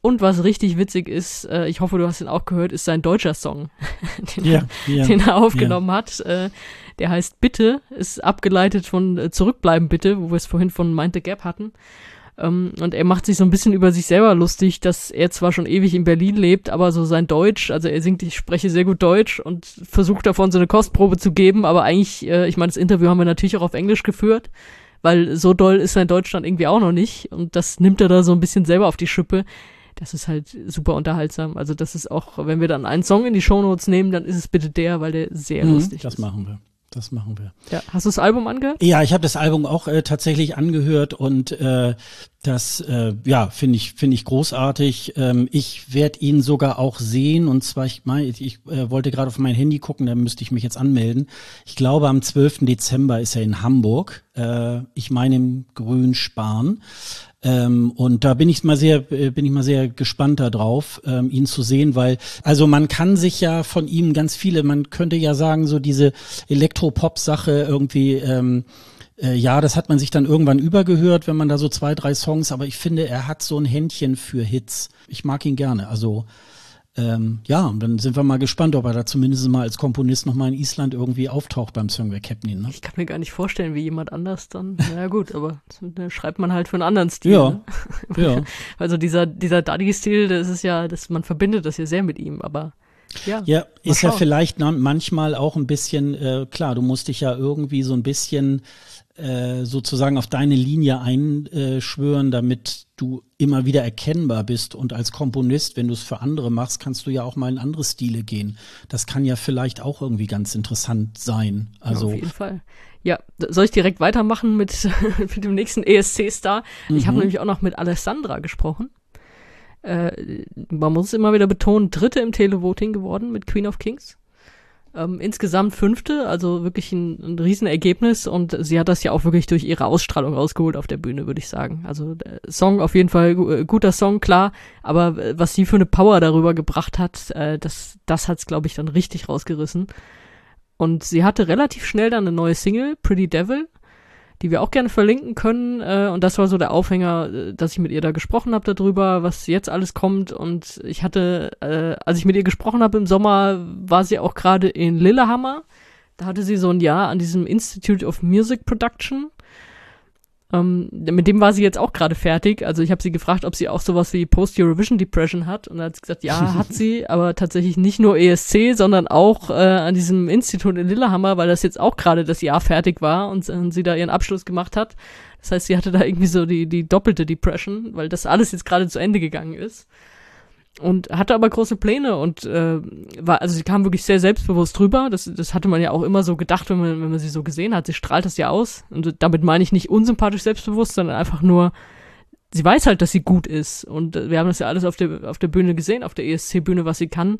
Und was richtig witzig ist, äh, ich hoffe, du hast ihn auch gehört, ist sein deutscher Song, den, ja, er, ja, den er aufgenommen ja. hat. Äh, der heißt Bitte, ist abgeleitet von äh, Zurückbleiben Bitte, wo wir es vorhin von Mind the Gap hatten. Ähm, und er macht sich so ein bisschen über sich selber lustig, dass er zwar schon ewig in Berlin lebt, aber so sein Deutsch, also er singt, ich spreche sehr gut Deutsch und versucht davon so eine Kostprobe zu geben, aber eigentlich, äh, ich meine, das Interview haben wir natürlich auch auf Englisch geführt, weil so doll ist sein Deutsch dann irgendwie auch noch nicht und das nimmt er da so ein bisschen selber auf die Schippe. Das ist halt super unterhaltsam. Also das ist auch, wenn wir dann einen Song in die Shownotes nehmen, dann ist es bitte der, weil der sehr mhm, lustig das ist. Das machen wir. Das machen wir. Ja, hast du das Album angehört? Ja, ich habe das Album auch äh, tatsächlich angehört und äh, das äh, ja finde ich finde ich großartig. Ähm, ich werde ihn sogar auch sehen und zwar ich meine ich äh, wollte gerade auf mein Handy gucken, da müsste ich mich jetzt anmelden. Ich glaube am 12. Dezember ist er in Hamburg. Äh, ich meine im Grün Spahn. Ähm, und da bin ich mal sehr, äh, bin ich mal sehr gespannt darauf, ähm, ihn zu sehen, weil, also man kann sich ja von ihm ganz viele, man könnte ja sagen, so diese Elektropop-Sache irgendwie, ähm, äh, ja, das hat man sich dann irgendwann übergehört, wenn man da so zwei, drei Songs, aber ich finde, er hat so ein Händchen für Hits. Ich mag ihn gerne. Also ähm, ja, und dann sind wir mal gespannt, ob er da zumindest mal als Komponist nochmal in Island irgendwie auftaucht beim Song Wer Captain. Ne? Ich kann mir gar nicht vorstellen, wie jemand anders dann. Na gut, aber da schreibt man halt für einen anderen Stil. Ja. Ne? ja. Also dieser, dieser Daddy-Stil, das ist ja, das, man verbindet das ja sehr mit ihm, aber ja, ja ist ja vielleicht manchmal auch ein bisschen, äh, klar, du musst dich ja irgendwie so ein bisschen äh, sozusagen auf deine Linie einschwören, damit du immer wieder erkennbar bist. Und als Komponist, wenn du es für andere machst, kannst du ja auch mal in andere Stile gehen. Das kann ja vielleicht auch irgendwie ganz interessant sein. Also ja, auf jeden Fall. Ja, soll ich direkt weitermachen mit, mit dem nächsten ESC-Star? Mhm. Ich habe nämlich auch noch mit Alessandra gesprochen. Äh, man muss es immer wieder betonen, dritte im Televoting geworden mit Queen of Kings. Ähm, insgesamt fünfte, also wirklich ein, ein Riesenergebnis und sie hat das ja auch wirklich durch ihre Ausstrahlung rausgeholt auf der Bühne, würde ich sagen. Also der Song auf jeden Fall äh, guter Song, klar, aber äh, was sie für eine Power darüber gebracht hat, äh, das, das hat's, glaube ich, dann richtig rausgerissen. Und sie hatte relativ schnell dann eine neue Single, Pretty Devil, die wir auch gerne verlinken können. Äh, und das war so der Aufhänger, äh, dass ich mit ihr da gesprochen habe darüber, was jetzt alles kommt. Und ich hatte, äh, als ich mit ihr gesprochen habe im Sommer, war sie auch gerade in Lillehammer. Da hatte sie so ein Jahr an diesem Institute of Music Production. Ähm, mit dem war sie jetzt auch gerade fertig. Also ich habe sie gefragt, ob sie auch sowas wie Post-Eurovision Depression hat. Und dann hat sie gesagt, ja, hat sie, aber tatsächlich nicht nur ESC, sondern auch äh, an diesem Institut in Lillehammer, weil das jetzt auch gerade das Jahr fertig war und, und sie da ihren Abschluss gemacht hat. Das heißt, sie hatte da irgendwie so die, die doppelte Depression, weil das alles jetzt gerade zu Ende gegangen ist und hatte aber große Pläne und äh, war, also sie kam wirklich sehr selbstbewusst drüber. Das, das hatte man ja auch immer so gedacht, wenn man, wenn man sie so gesehen hat. Sie strahlt das ja aus. Und damit meine ich nicht unsympathisch selbstbewusst, sondern einfach nur, sie weiß halt, dass sie gut ist. Und äh, wir haben das ja alles auf der, auf der Bühne gesehen, auf der ESC-Bühne, was sie kann.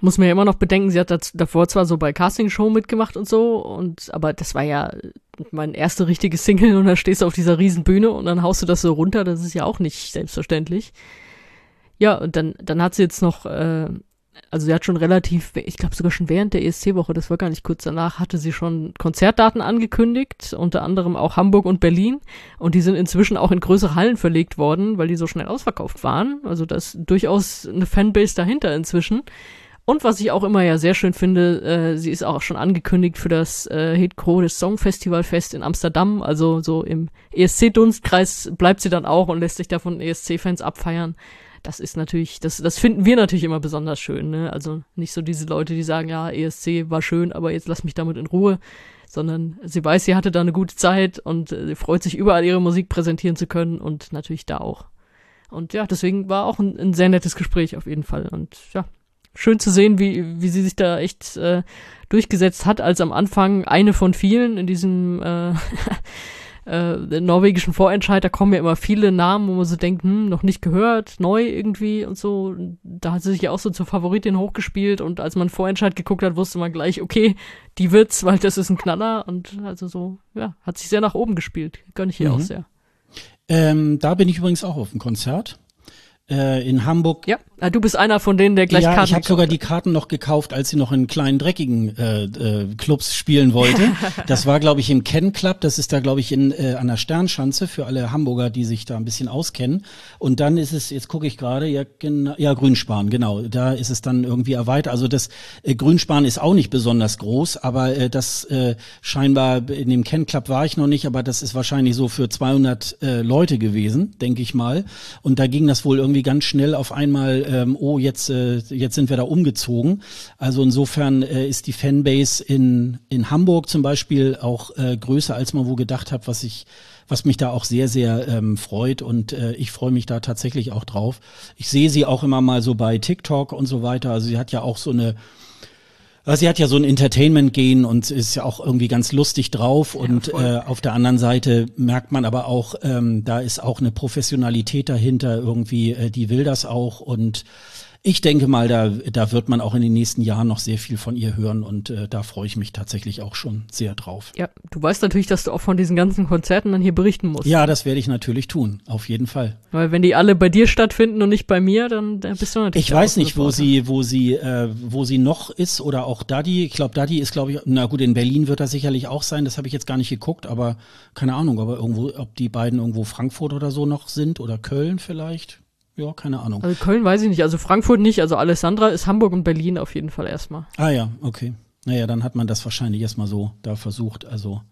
Muss man ja immer noch bedenken, sie hat das, davor zwar so bei Castingshow mitgemacht und so, und aber das war ja mein erste richtige Single und da stehst du auf dieser riesen Bühne und dann haust du das so runter, das ist ja auch nicht selbstverständlich. Ja, und dann, dann hat sie jetzt noch äh, also sie hat schon relativ, ich glaube sogar schon während der ESC-Woche, das war gar nicht kurz danach, hatte sie schon Konzertdaten angekündigt, unter anderem auch Hamburg und Berlin. Und die sind inzwischen auch in größere Hallen verlegt worden, weil die so schnell ausverkauft waren. Also da ist durchaus eine Fanbase dahinter inzwischen. Und was ich auch immer ja sehr schön finde, äh, sie ist auch schon angekündigt für das äh, Hitcro des Songfestivalfest in Amsterdam. Also so im ESC-Dunstkreis bleibt sie dann auch und lässt sich da von ESC-Fans abfeiern das ist natürlich, das, das finden wir natürlich immer besonders schön. Ne? Also nicht so diese Leute, die sagen, ja, ESC war schön, aber jetzt lass mich damit in Ruhe, sondern sie weiß, sie hatte da eine gute Zeit und äh, freut sich überall ihre Musik präsentieren zu können und natürlich da auch. Und ja, deswegen war auch ein, ein sehr nettes Gespräch auf jeden Fall. Und ja, schön zu sehen, wie, wie sie sich da echt äh, durchgesetzt hat, als am Anfang eine von vielen in diesem äh, äh, norwegischen Vorentscheid, da kommen ja immer viele Namen, wo man so denkt, hm, noch nicht gehört, neu irgendwie und so. Da hat sie sich ja auch so zur Favoritin hochgespielt und als man Vorentscheid geguckt hat, wusste man gleich, okay, die wird's, weil das ist ein Knaller und also so, ja, hat sich sehr nach oben gespielt. Gönn ich ihr mhm. auch sehr. Ähm, da bin ich übrigens auch auf dem Konzert äh, in Hamburg. Ja, ah, du bist einer von denen, der gleich ja, Karten ich habe sogar die Karten noch gekauft, als sie noch in kleinen dreckigen äh, äh, Clubs spielen wollte. das war, glaube ich, im Ken Club. Das ist da, glaube ich, in äh, an der Sternschanze für alle Hamburger, die sich da ein bisschen auskennen. Und dann ist es, jetzt gucke ich gerade, ja, genau, ja Grünspan, genau. Da ist es dann irgendwie erweitert. Also das äh, Grünspan ist auch nicht besonders groß, aber äh, das äh, scheinbar in dem Ken Club war ich noch nicht, aber das ist wahrscheinlich so für 200 äh, Leute gewesen, denke ich mal. Und da ging das wohl irgendwie irgendwie ganz schnell auf einmal, ähm, oh, jetzt, äh, jetzt sind wir da umgezogen. Also insofern äh, ist die Fanbase in, in Hamburg zum Beispiel auch äh, größer, als man wo gedacht hat, was ich was mich da auch sehr, sehr ähm, freut und äh, ich freue mich da tatsächlich auch drauf. Ich sehe sie auch immer mal so bei TikTok und so weiter. Also sie hat ja auch so eine Sie hat ja so ein Entertainment-Gen und ist ja auch irgendwie ganz lustig drauf. Ja, und äh, auf der anderen Seite merkt man aber auch, ähm, da ist auch eine Professionalität dahinter irgendwie, äh, die will das auch. Und ich denke mal, da, da wird man auch in den nächsten Jahren noch sehr viel von ihr hören und äh, da freue ich mich tatsächlich auch schon sehr drauf. Ja, du weißt natürlich, dass du auch von diesen ganzen Konzerten dann hier berichten musst. Ja, das werde ich natürlich tun, auf jeden Fall. Weil wenn die alle bei dir stattfinden und nicht bei mir, dann, dann bist du natürlich. Ich weiß nicht, wo sie, wo sie, äh, wo sie noch ist oder auch Daddy. Ich glaube, Daddy ist, glaube ich, na gut, in Berlin wird er sicherlich auch sein. Das habe ich jetzt gar nicht geguckt, aber keine Ahnung, aber irgendwo, ob die beiden irgendwo Frankfurt oder so noch sind oder Köln vielleicht ja, keine Ahnung. Also Köln weiß ich nicht, also Frankfurt nicht, also Alessandra ist Hamburg und Berlin auf jeden Fall erstmal. Ah ja, okay. Naja, dann hat man das wahrscheinlich erstmal so da versucht, also.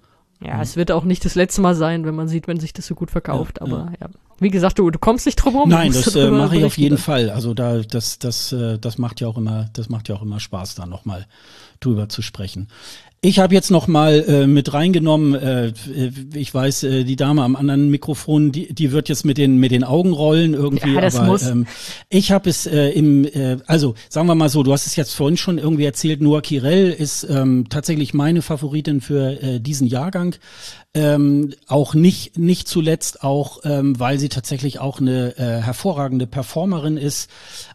Ja, ja, es wird auch nicht das letzte Mal sein, wenn man sieht, wenn sich das so gut verkauft, ja, aber ja. ja. Wie gesagt, du, du kommst nicht drum rum. Nein, das äh, mache ich auf jeden Fall. Also da, das, das, äh, das macht ja auch immer, das macht ja auch immer Spaß, da nochmal drüber zu sprechen. Ich habe jetzt noch mal äh, mit reingenommen. Äh, ich weiß, äh, die Dame am anderen Mikrofon, die, die wird jetzt mit den mit den Augen rollen irgendwie. Ja, das aber muss. Ähm, ich habe es äh, im, äh, also sagen wir mal so, du hast es jetzt vorhin schon irgendwie erzählt. Noah Kirel ist ähm, tatsächlich meine Favoritin für äh, diesen Jahrgang. Ähm, auch nicht nicht zuletzt auch, ähm, weil sie tatsächlich auch eine äh, hervorragende Performerin ist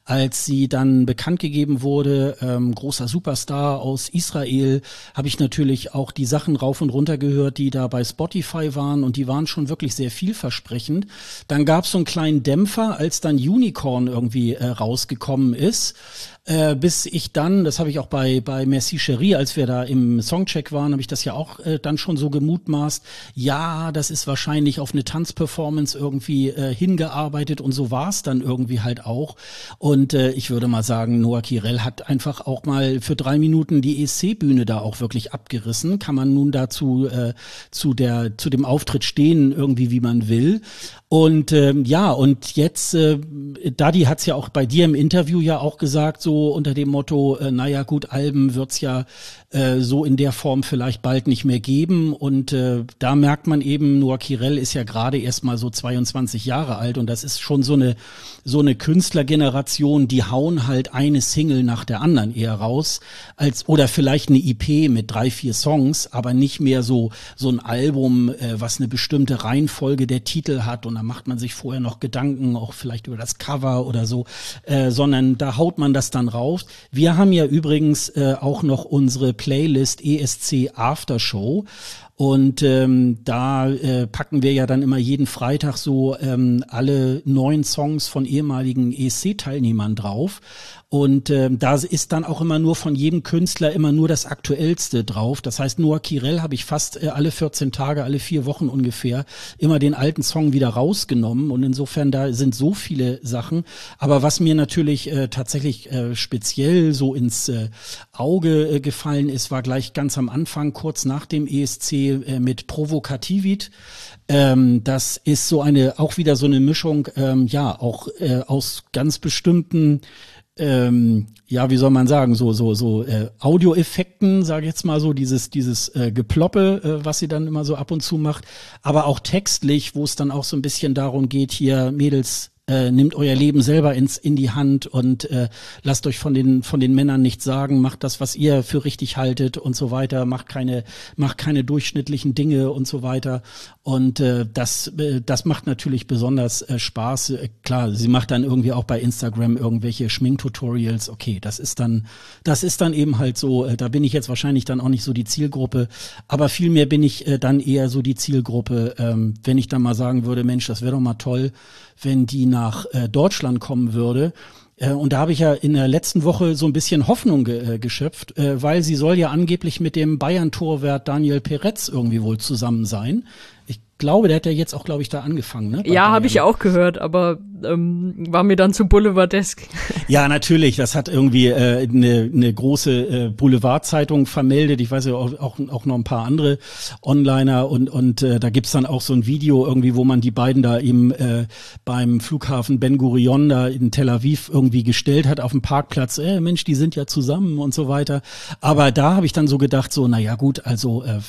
als sie dann bekannt gegeben wurde, ähm, großer Superstar aus Israel, habe ich natürlich auch die Sachen rauf und runter gehört, die da bei Spotify waren und die waren schon wirklich sehr vielversprechend. Dann gab es so einen kleinen Dämpfer, als dann Unicorn irgendwie äh, rausgekommen ist äh, bis ich dann, das habe ich auch bei, bei Merci Cherie, als wir da im Songcheck waren, habe ich das ja auch äh, dann schon so gemutmaßt, ja, das ist wahrscheinlich auf eine Tanzperformance irgendwie äh, hingearbeitet und so war es dann irgendwie halt auch. Und äh, ich würde mal sagen, Noah Kirel hat einfach auch mal für drei Minuten die ESC-Bühne da auch wirklich abgerissen. Kann man nun dazu äh, zu der zu dem Auftritt stehen, irgendwie wie man will. Und ähm, ja, und jetzt, äh, Dadi hat's ja auch bei dir im Interview ja auch gesagt, so unter dem Motto, äh, naja gut, Alben wird's ja äh, so in der Form vielleicht bald nicht mehr geben. Und äh, da merkt man eben, Noah Kirel ist ja gerade erst mal so 22 Jahre alt und das ist schon so eine, so eine Künstlergeneration, die hauen halt eine Single nach der anderen eher raus, als oder vielleicht eine IP mit drei, vier Songs, aber nicht mehr so, so ein Album, äh, was eine bestimmte Reihenfolge der Titel hat und macht man sich vorher noch Gedanken, auch vielleicht über das Cover oder so, äh, sondern da haut man das dann raus. Wir haben ja übrigens äh, auch noch unsere Playlist ESC After Show Und ähm, da äh, packen wir ja dann immer jeden Freitag so ähm, alle neuen Songs von ehemaligen ESC-Teilnehmern drauf. Und äh, da ist dann auch immer nur von jedem Künstler immer nur das Aktuellste drauf. Das heißt, Noah Kirel habe ich fast äh, alle 14 Tage, alle vier Wochen ungefähr immer den alten Song wieder rausgenommen. Und insofern da sind so viele Sachen. Aber was mir natürlich äh, tatsächlich äh, speziell so ins äh, Auge äh, gefallen ist, war gleich ganz am Anfang, kurz nach dem ESC äh, mit Provokativit. Ähm, das ist so eine, auch wieder so eine Mischung, ähm, ja, auch äh, aus ganz bestimmten ähm, ja, wie soll man sagen, so so so äh, Audioeffekten, sage ich jetzt mal so, dieses dieses äh, Geploppe, äh, was sie dann immer so ab und zu macht, aber auch textlich, wo es dann auch so ein bisschen darum geht, hier Mädels äh, nimmt euer Leben selber ins, in die Hand und äh, lasst euch von den, von den Männern nichts sagen, macht das, was ihr für richtig haltet und so weiter, macht keine, macht keine durchschnittlichen Dinge und so weiter. Und äh, das, äh, das macht natürlich besonders äh, Spaß. Äh, klar, sie macht dann irgendwie auch bei Instagram irgendwelche Schminktutorials. Okay, das ist dann, das ist dann eben halt so, äh, da bin ich jetzt wahrscheinlich dann auch nicht so die Zielgruppe, aber vielmehr bin ich äh, dann eher so die Zielgruppe, ähm, wenn ich dann mal sagen würde, Mensch, das wäre doch mal toll, wenn die nach äh, Deutschland kommen würde. Äh, und da habe ich ja in der letzten Woche so ein bisschen Hoffnung ge äh, geschöpft, äh, weil sie soll ja angeblich mit dem Bayern-Torwart Daniel Peretz irgendwie wohl zusammen sein. Ich glaube, der hat ja jetzt auch, glaube ich, da angefangen. Ne? ja, habe ich ja auch gehört, aber ähm, war mir dann zu boulevardesk. Ja, natürlich. Das hat irgendwie äh, eine, große äh, Boulevardzeitung vermeldet. Ich weiß ja auch, auch, auch noch ein paar andere Onliner und, und äh, da gibt's dann auch so ein Video irgendwie, wo man die beiden da eben äh, beim Flughafen Ben Gurion da in Tel Aviv irgendwie gestellt hat auf dem Parkplatz. Äh, Mensch, die sind ja zusammen und so weiter. Aber da habe ich dann so gedacht, so, naja gut, also äh,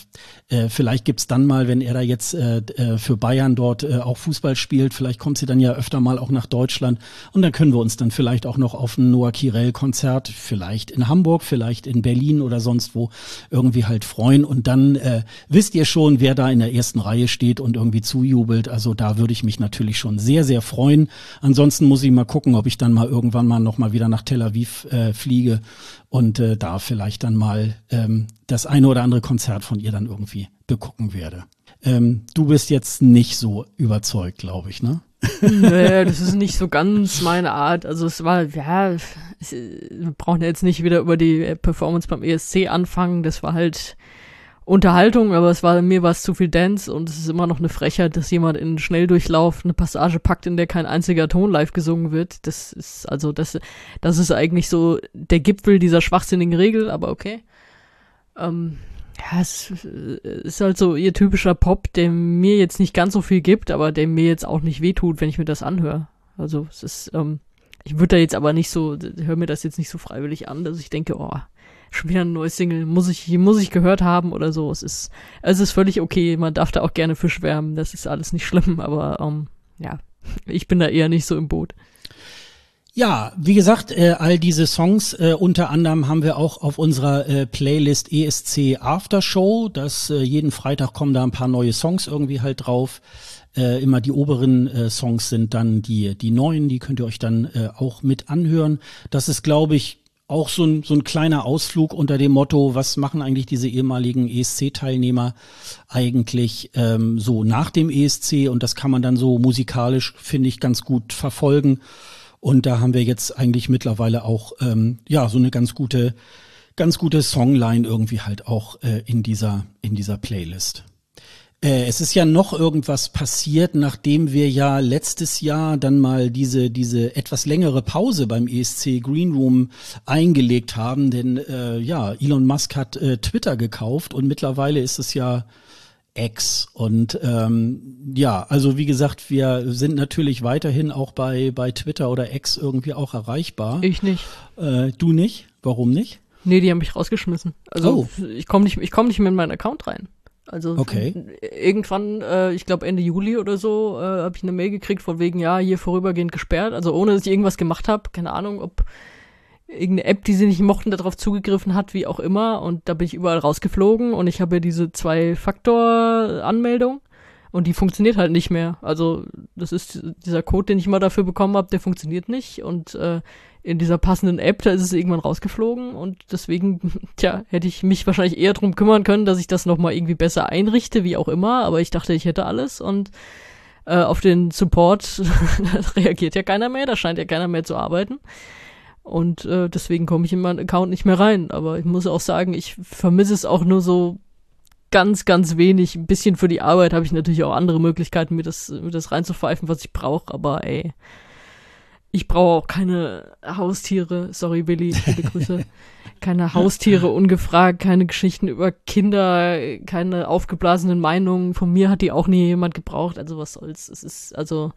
äh, vielleicht gibt's dann mal, wenn er da jetzt äh, äh, für Bayern dort äh, auch Fußball spielt, vielleicht kommt sie dann ja öfter mal auch nach Deutschland und dann können wir uns dann vielleicht auch noch auf ein Noah Kirel Konzert, vielleicht in Hamburg, vielleicht in Berlin oder sonst wo irgendwie halt freuen und dann äh, wisst ihr schon, wer da in der ersten Reihe steht und irgendwie zujubelt. Also da würde ich mich natürlich schon sehr, sehr freuen. Ansonsten muss ich mal gucken, ob ich dann mal irgendwann mal noch mal wieder nach Tel Aviv äh, fliege und äh, da vielleicht dann mal ähm, das eine oder andere Konzert von ihr dann irgendwie begucken werde. Ähm, du bist jetzt nicht so überzeugt, glaube ich, ne? Nee, das ist nicht so ganz meine Art. Also es war, ja, es, wir brauchen jetzt nicht wieder über die Performance beim ESC anfangen. Das war halt Unterhaltung, aber es war mir was zu viel Dance und es ist immer noch eine Frechheit, dass jemand in Schnelldurchlauf eine Passage packt, in der kein einziger Ton live gesungen wird. Das ist also das, das ist eigentlich so der Gipfel dieser schwachsinnigen Regel, aber okay. Ähm, ja, es ist halt so ihr typischer Pop, der mir jetzt nicht ganz so viel gibt, aber der mir jetzt auch nicht wehtut, wenn ich mir das anhöre. Also es ist, ähm, ich würde da jetzt aber nicht so, höre mir das jetzt nicht so freiwillig an, dass ich denke, oh, schon wieder ein neues Single, muss ich, muss ich gehört haben oder so. Es ist, es ist völlig okay, man darf da auch gerne für schwärmen, das ist alles nicht schlimm, aber ähm, ja, ich bin da eher nicht so im Boot. Ja, wie gesagt, äh, all diese Songs äh, unter anderem haben wir auch auf unserer äh, Playlist ESC After Show. Das äh, jeden Freitag kommen da ein paar neue Songs irgendwie halt drauf. Äh, immer die oberen äh, Songs sind dann die die neuen, die könnt ihr euch dann äh, auch mit anhören. Das ist, glaube ich, auch so ein, so ein kleiner Ausflug unter dem Motto, was machen eigentlich diese ehemaligen ESC-Teilnehmer eigentlich ähm, so nach dem ESC und das kann man dann so musikalisch, finde ich, ganz gut verfolgen. Und da haben wir jetzt eigentlich mittlerweile auch ähm, ja so eine ganz gute, ganz gute Songline irgendwie halt auch äh, in dieser in dieser Playlist. Äh, es ist ja noch irgendwas passiert, nachdem wir ja letztes Jahr dann mal diese diese etwas längere Pause beim ESC Green Room eingelegt haben, denn äh, ja Elon Musk hat äh, Twitter gekauft und mittlerweile ist es ja X. Und ähm, ja, also wie gesagt, wir sind natürlich weiterhin auch bei, bei Twitter oder X irgendwie auch erreichbar. Ich nicht. Äh, du nicht? Warum nicht? Nee, die haben mich rausgeschmissen. Also oh. ich komme nicht, ich komme nicht mehr in meinen Account rein. Also okay. irgendwann, äh, ich glaube Ende Juli oder so, äh, habe ich eine Mail gekriegt von wegen, ja, hier vorübergehend gesperrt. Also ohne dass ich irgendwas gemacht habe. Keine Ahnung, ob irgendeine App, die sie nicht mochten, darauf zugegriffen hat, wie auch immer. Und da bin ich überall rausgeflogen und ich habe ja diese Zwei-Faktor-Anmeldung. Und die funktioniert halt nicht mehr. Also das ist dieser Code, den ich mal dafür bekommen habe, der funktioniert nicht. Und äh, in dieser passenden App, da ist es irgendwann rausgeflogen. Und deswegen, tja, hätte ich mich wahrscheinlich eher drum kümmern können, dass ich das nochmal irgendwie besser einrichte, wie auch immer. Aber ich dachte, ich hätte alles. Und äh, auf den Support reagiert ja keiner mehr, da scheint ja keiner mehr zu arbeiten. Und äh, deswegen komme ich in meinen Account nicht mehr rein. Aber ich muss auch sagen, ich vermisse es auch nur so ganz, ganz wenig. Ein bisschen für die Arbeit habe ich natürlich auch andere Möglichkeiten, mir das, mir das reinzupfeifen, was ich brauche. Aber ey, ich brauche auch keine Haustiere. Sorry, Billy, liebe Grüße. keine Haustiere ungefragt, keine Geschichten über Kinder, keine aufgeblasenen Meinungen. Von mir hat die auch nie jemand gebraucht. Also was soll's. Es ist, also,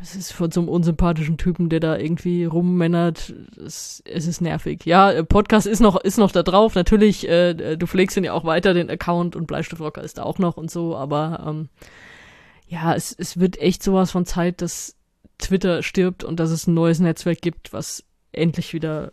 es ist von so einem unsympathischen Typen, der da irgendwie rummännert. Es, es ist nervig. Ja, Podcast ist noch, ist noch da drauf. Natürlich, äh, du pflegst ihn ja auch weiter, den Account und Bleistiftrocker ist da auch noch und so, aber ähm, ja, es, es wird echt sowas von Zeit, dass Twitter stirbt und dass es ein neues Netzwerk gibt, was endlich wieder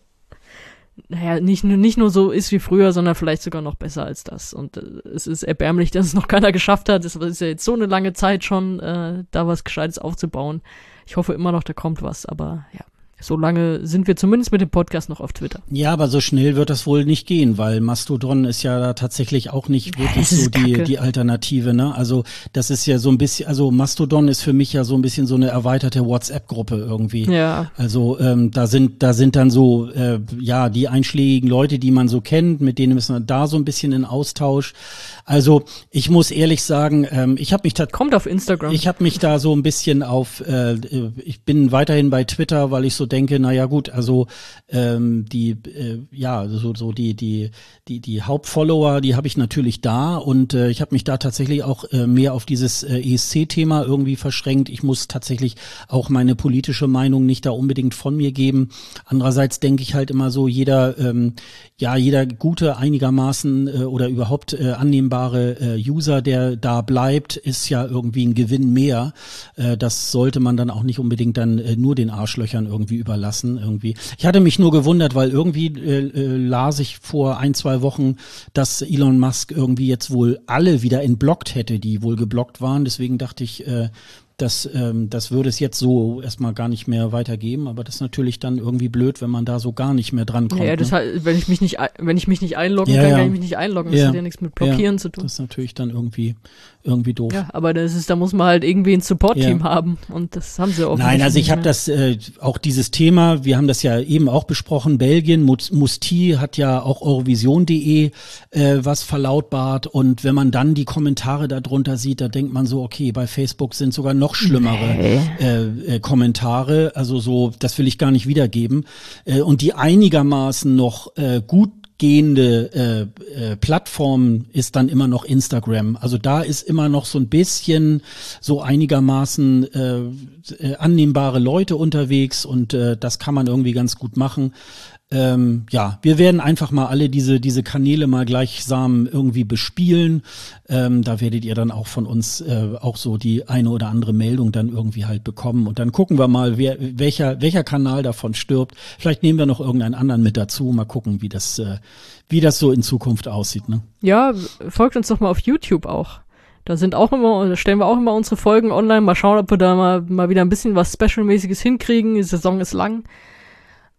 naja, nicht, nicht nur so ist wie früher, sondern vielleicht sogar noch besser als das. Und äh, es ist erbärmlich, dass es noch keiner geschafft hat. Es ist ja jetzt so eine lange Zeit schon, äh, da was Gescheites aufzubauen. Ich hoffe immer noch, da kommt was, aber ja. So lange sind wir zumindest mit dem Podcast noch auf Twitter. Ja, aber so schnell wird das wohl nicht gehen, weil Mastodon ist ja da tatsächlich auch nicht wirklich so die, die Alternative. Ne? Also das ist ja so ein bisschen, also Mastodon ist für mich ja so ein bisschen so eine erweiterte WhatsApp-Gruppe irgendwie. Ja. Also ähm, da sind da sind dann so äh, ja die einschlägigen Leute, die man so kennt, mit denen ist man da so ein bisschen in Austausch. Also ich muss ehrlich sagen, ähm, ich habe mich da kommt auf Instagram. Ich habe mich da so ein bisschen auf, äh, ich bin weiterhin bei Twitter, weil ich so denke, na ja gut, also ähm, die äh, ja so so die die die die Hauptfollower, die habe ich natürlich da und äh, ich habe mich da tatsächlich auch äh, mehr auf dieses äh, ESC-Thema irgendwie verschränkt. Ich muss tatsächlich auch meine politische Meinung nicht da unbedingt von mir geben. Andererseits denke ich halt immer so, jeder ähm, ja jeder gute einigermaßen äh, oder überhaupt äh, annehmbar erreichbare äh, User, der da bleibt, ist ja irgendwie ein Gewinn mehr. Äh, das sollte man dann auch nicht unbedingt dann äh, nur den Arschlöchern irgendwie überlassen. Irgendwie. Ich hatte mich nur gewundert, weil irgendwie äh, äh, las ich vor ein, zwei Wochen, dass Elon Musk irgendwie jetzt wohl alle wieder entblockt hätte, die wohl geblockt waren. Deswegen dachte ich, äh, das, ähm, das würde es jetzt so erstmal gar nicht mehr weitergeben, aber das ist natürlich dann irgendwie blöd, wenn man da so gar nicht mehr dran kommt. Ja, das ne? halt, wenn ich mich nicht, wenn ich mich nicht einloggen ja, kann, ja. kann ich mich nicht einloggen. Das ja. hat ja nichts mit Blockieren ja, zu tun. Das ist natürlich dann irgendwie, irgendwie doof. Ja, aber das ist, da muss man halt irgendwie ein Support-Team haben und das haben sie auch. Nein, also ich habe das, äh, auch dieses Thema, wir haben das ja eben auch besprochen, Belgien, Musti hat ja auch Eurovision.de äh, was verlautbart und wenn man dann die Kommentare darunter sieht, da denkt man so, okay, bei Facebook sind sogar noch noch schlimmere nee. äh, äh, Kommentare. Also so, das will ich gar nicht wiedergeben. Äh, und die einigermaßen noch äh, gut gehende äh, äh, Plattform ist dann immer noch Instagram. Also da ist immer noch so ein bisschen so einigermaßen äh, äh, annehmbare Leute unterwegs und äh, das kann man irgendwie ganz gut machen. Ähm, ja, wir werden einfach mal alle diese, diese Kanäle mal gleichsam irgendwie bespielen. Ähm, da werdet ihr dann auch von uns äh, auch so die eine oder andere Meldung dann irgendwie halt bekommen. Und dann gucken wir mal, wer, welcher, welcher Kanal davon stirbt. Vielleicht nehmen wir noch irgendeinen anderen mit dazu. Mal gucken, wie das, äh, wie das so in Zukunft aussieht. Ne? Ja, folgt uns doch mal auf YouTube auch. Da sind auch immer, stellen wir auch immer unsere Folgen online. Mal schauen, ob wir da mal, mal wieder ein bisschen was Special-mäßiges hinkriegen. Die Saison ist lang.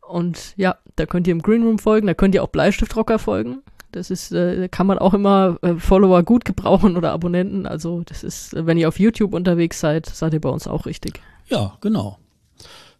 Und ja, da könnt ihr im Green Room folgen, da könnt ihr auch Bleistiftrocker folgen. Das ist, äh, kann man auch immer äh, Follower gut gebrauchen oder Abonnenten. Also das ist, wenn ihr auf YouTube unterwegs seid, seid ihr bei uns auch richtig. Ja, genau.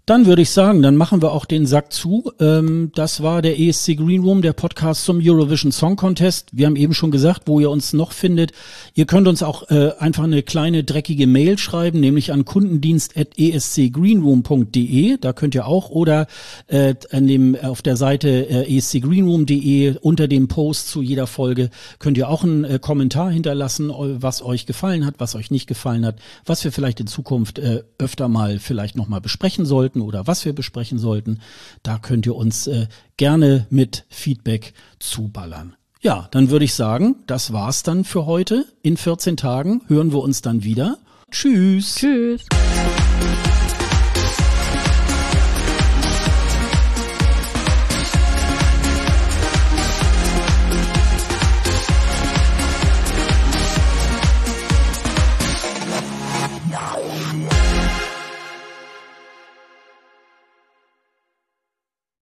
Dann würde ich sagen, dann machen wir auch den Sack zu. Ähm, das war der ESC Green Room, der Podcast zum Eurovision Song Contest. Wir haben eben schon gesagt, wo ihr uns noch findet. Ihr könnt uns auch äh, einfach eine kleine dreckige Mail schreiben, nämlich an kundendienst.escgreenroom.de. Da könnt ihr auch oder äh, an dem, auf der Seite äh, escgreenroom.de unter dem Post zu jeder Folge könnt ihr auch einen äh, Kommentar hinterlassen, was euch gefallen hat, was euch nicht gefallen hat, was wir vielleicht in Zukunft äh, öfter mal vielleicht nochmal besprechen sollten sollten oder was wir besprechen sollten, da könnt ihr uns äh, gerne mit Feedback zuballern. Ja, dann würde ich sagen, das war's dann für heute. In 14 Tagen hören wir uns dann wieder. Tschüss. Tschüss.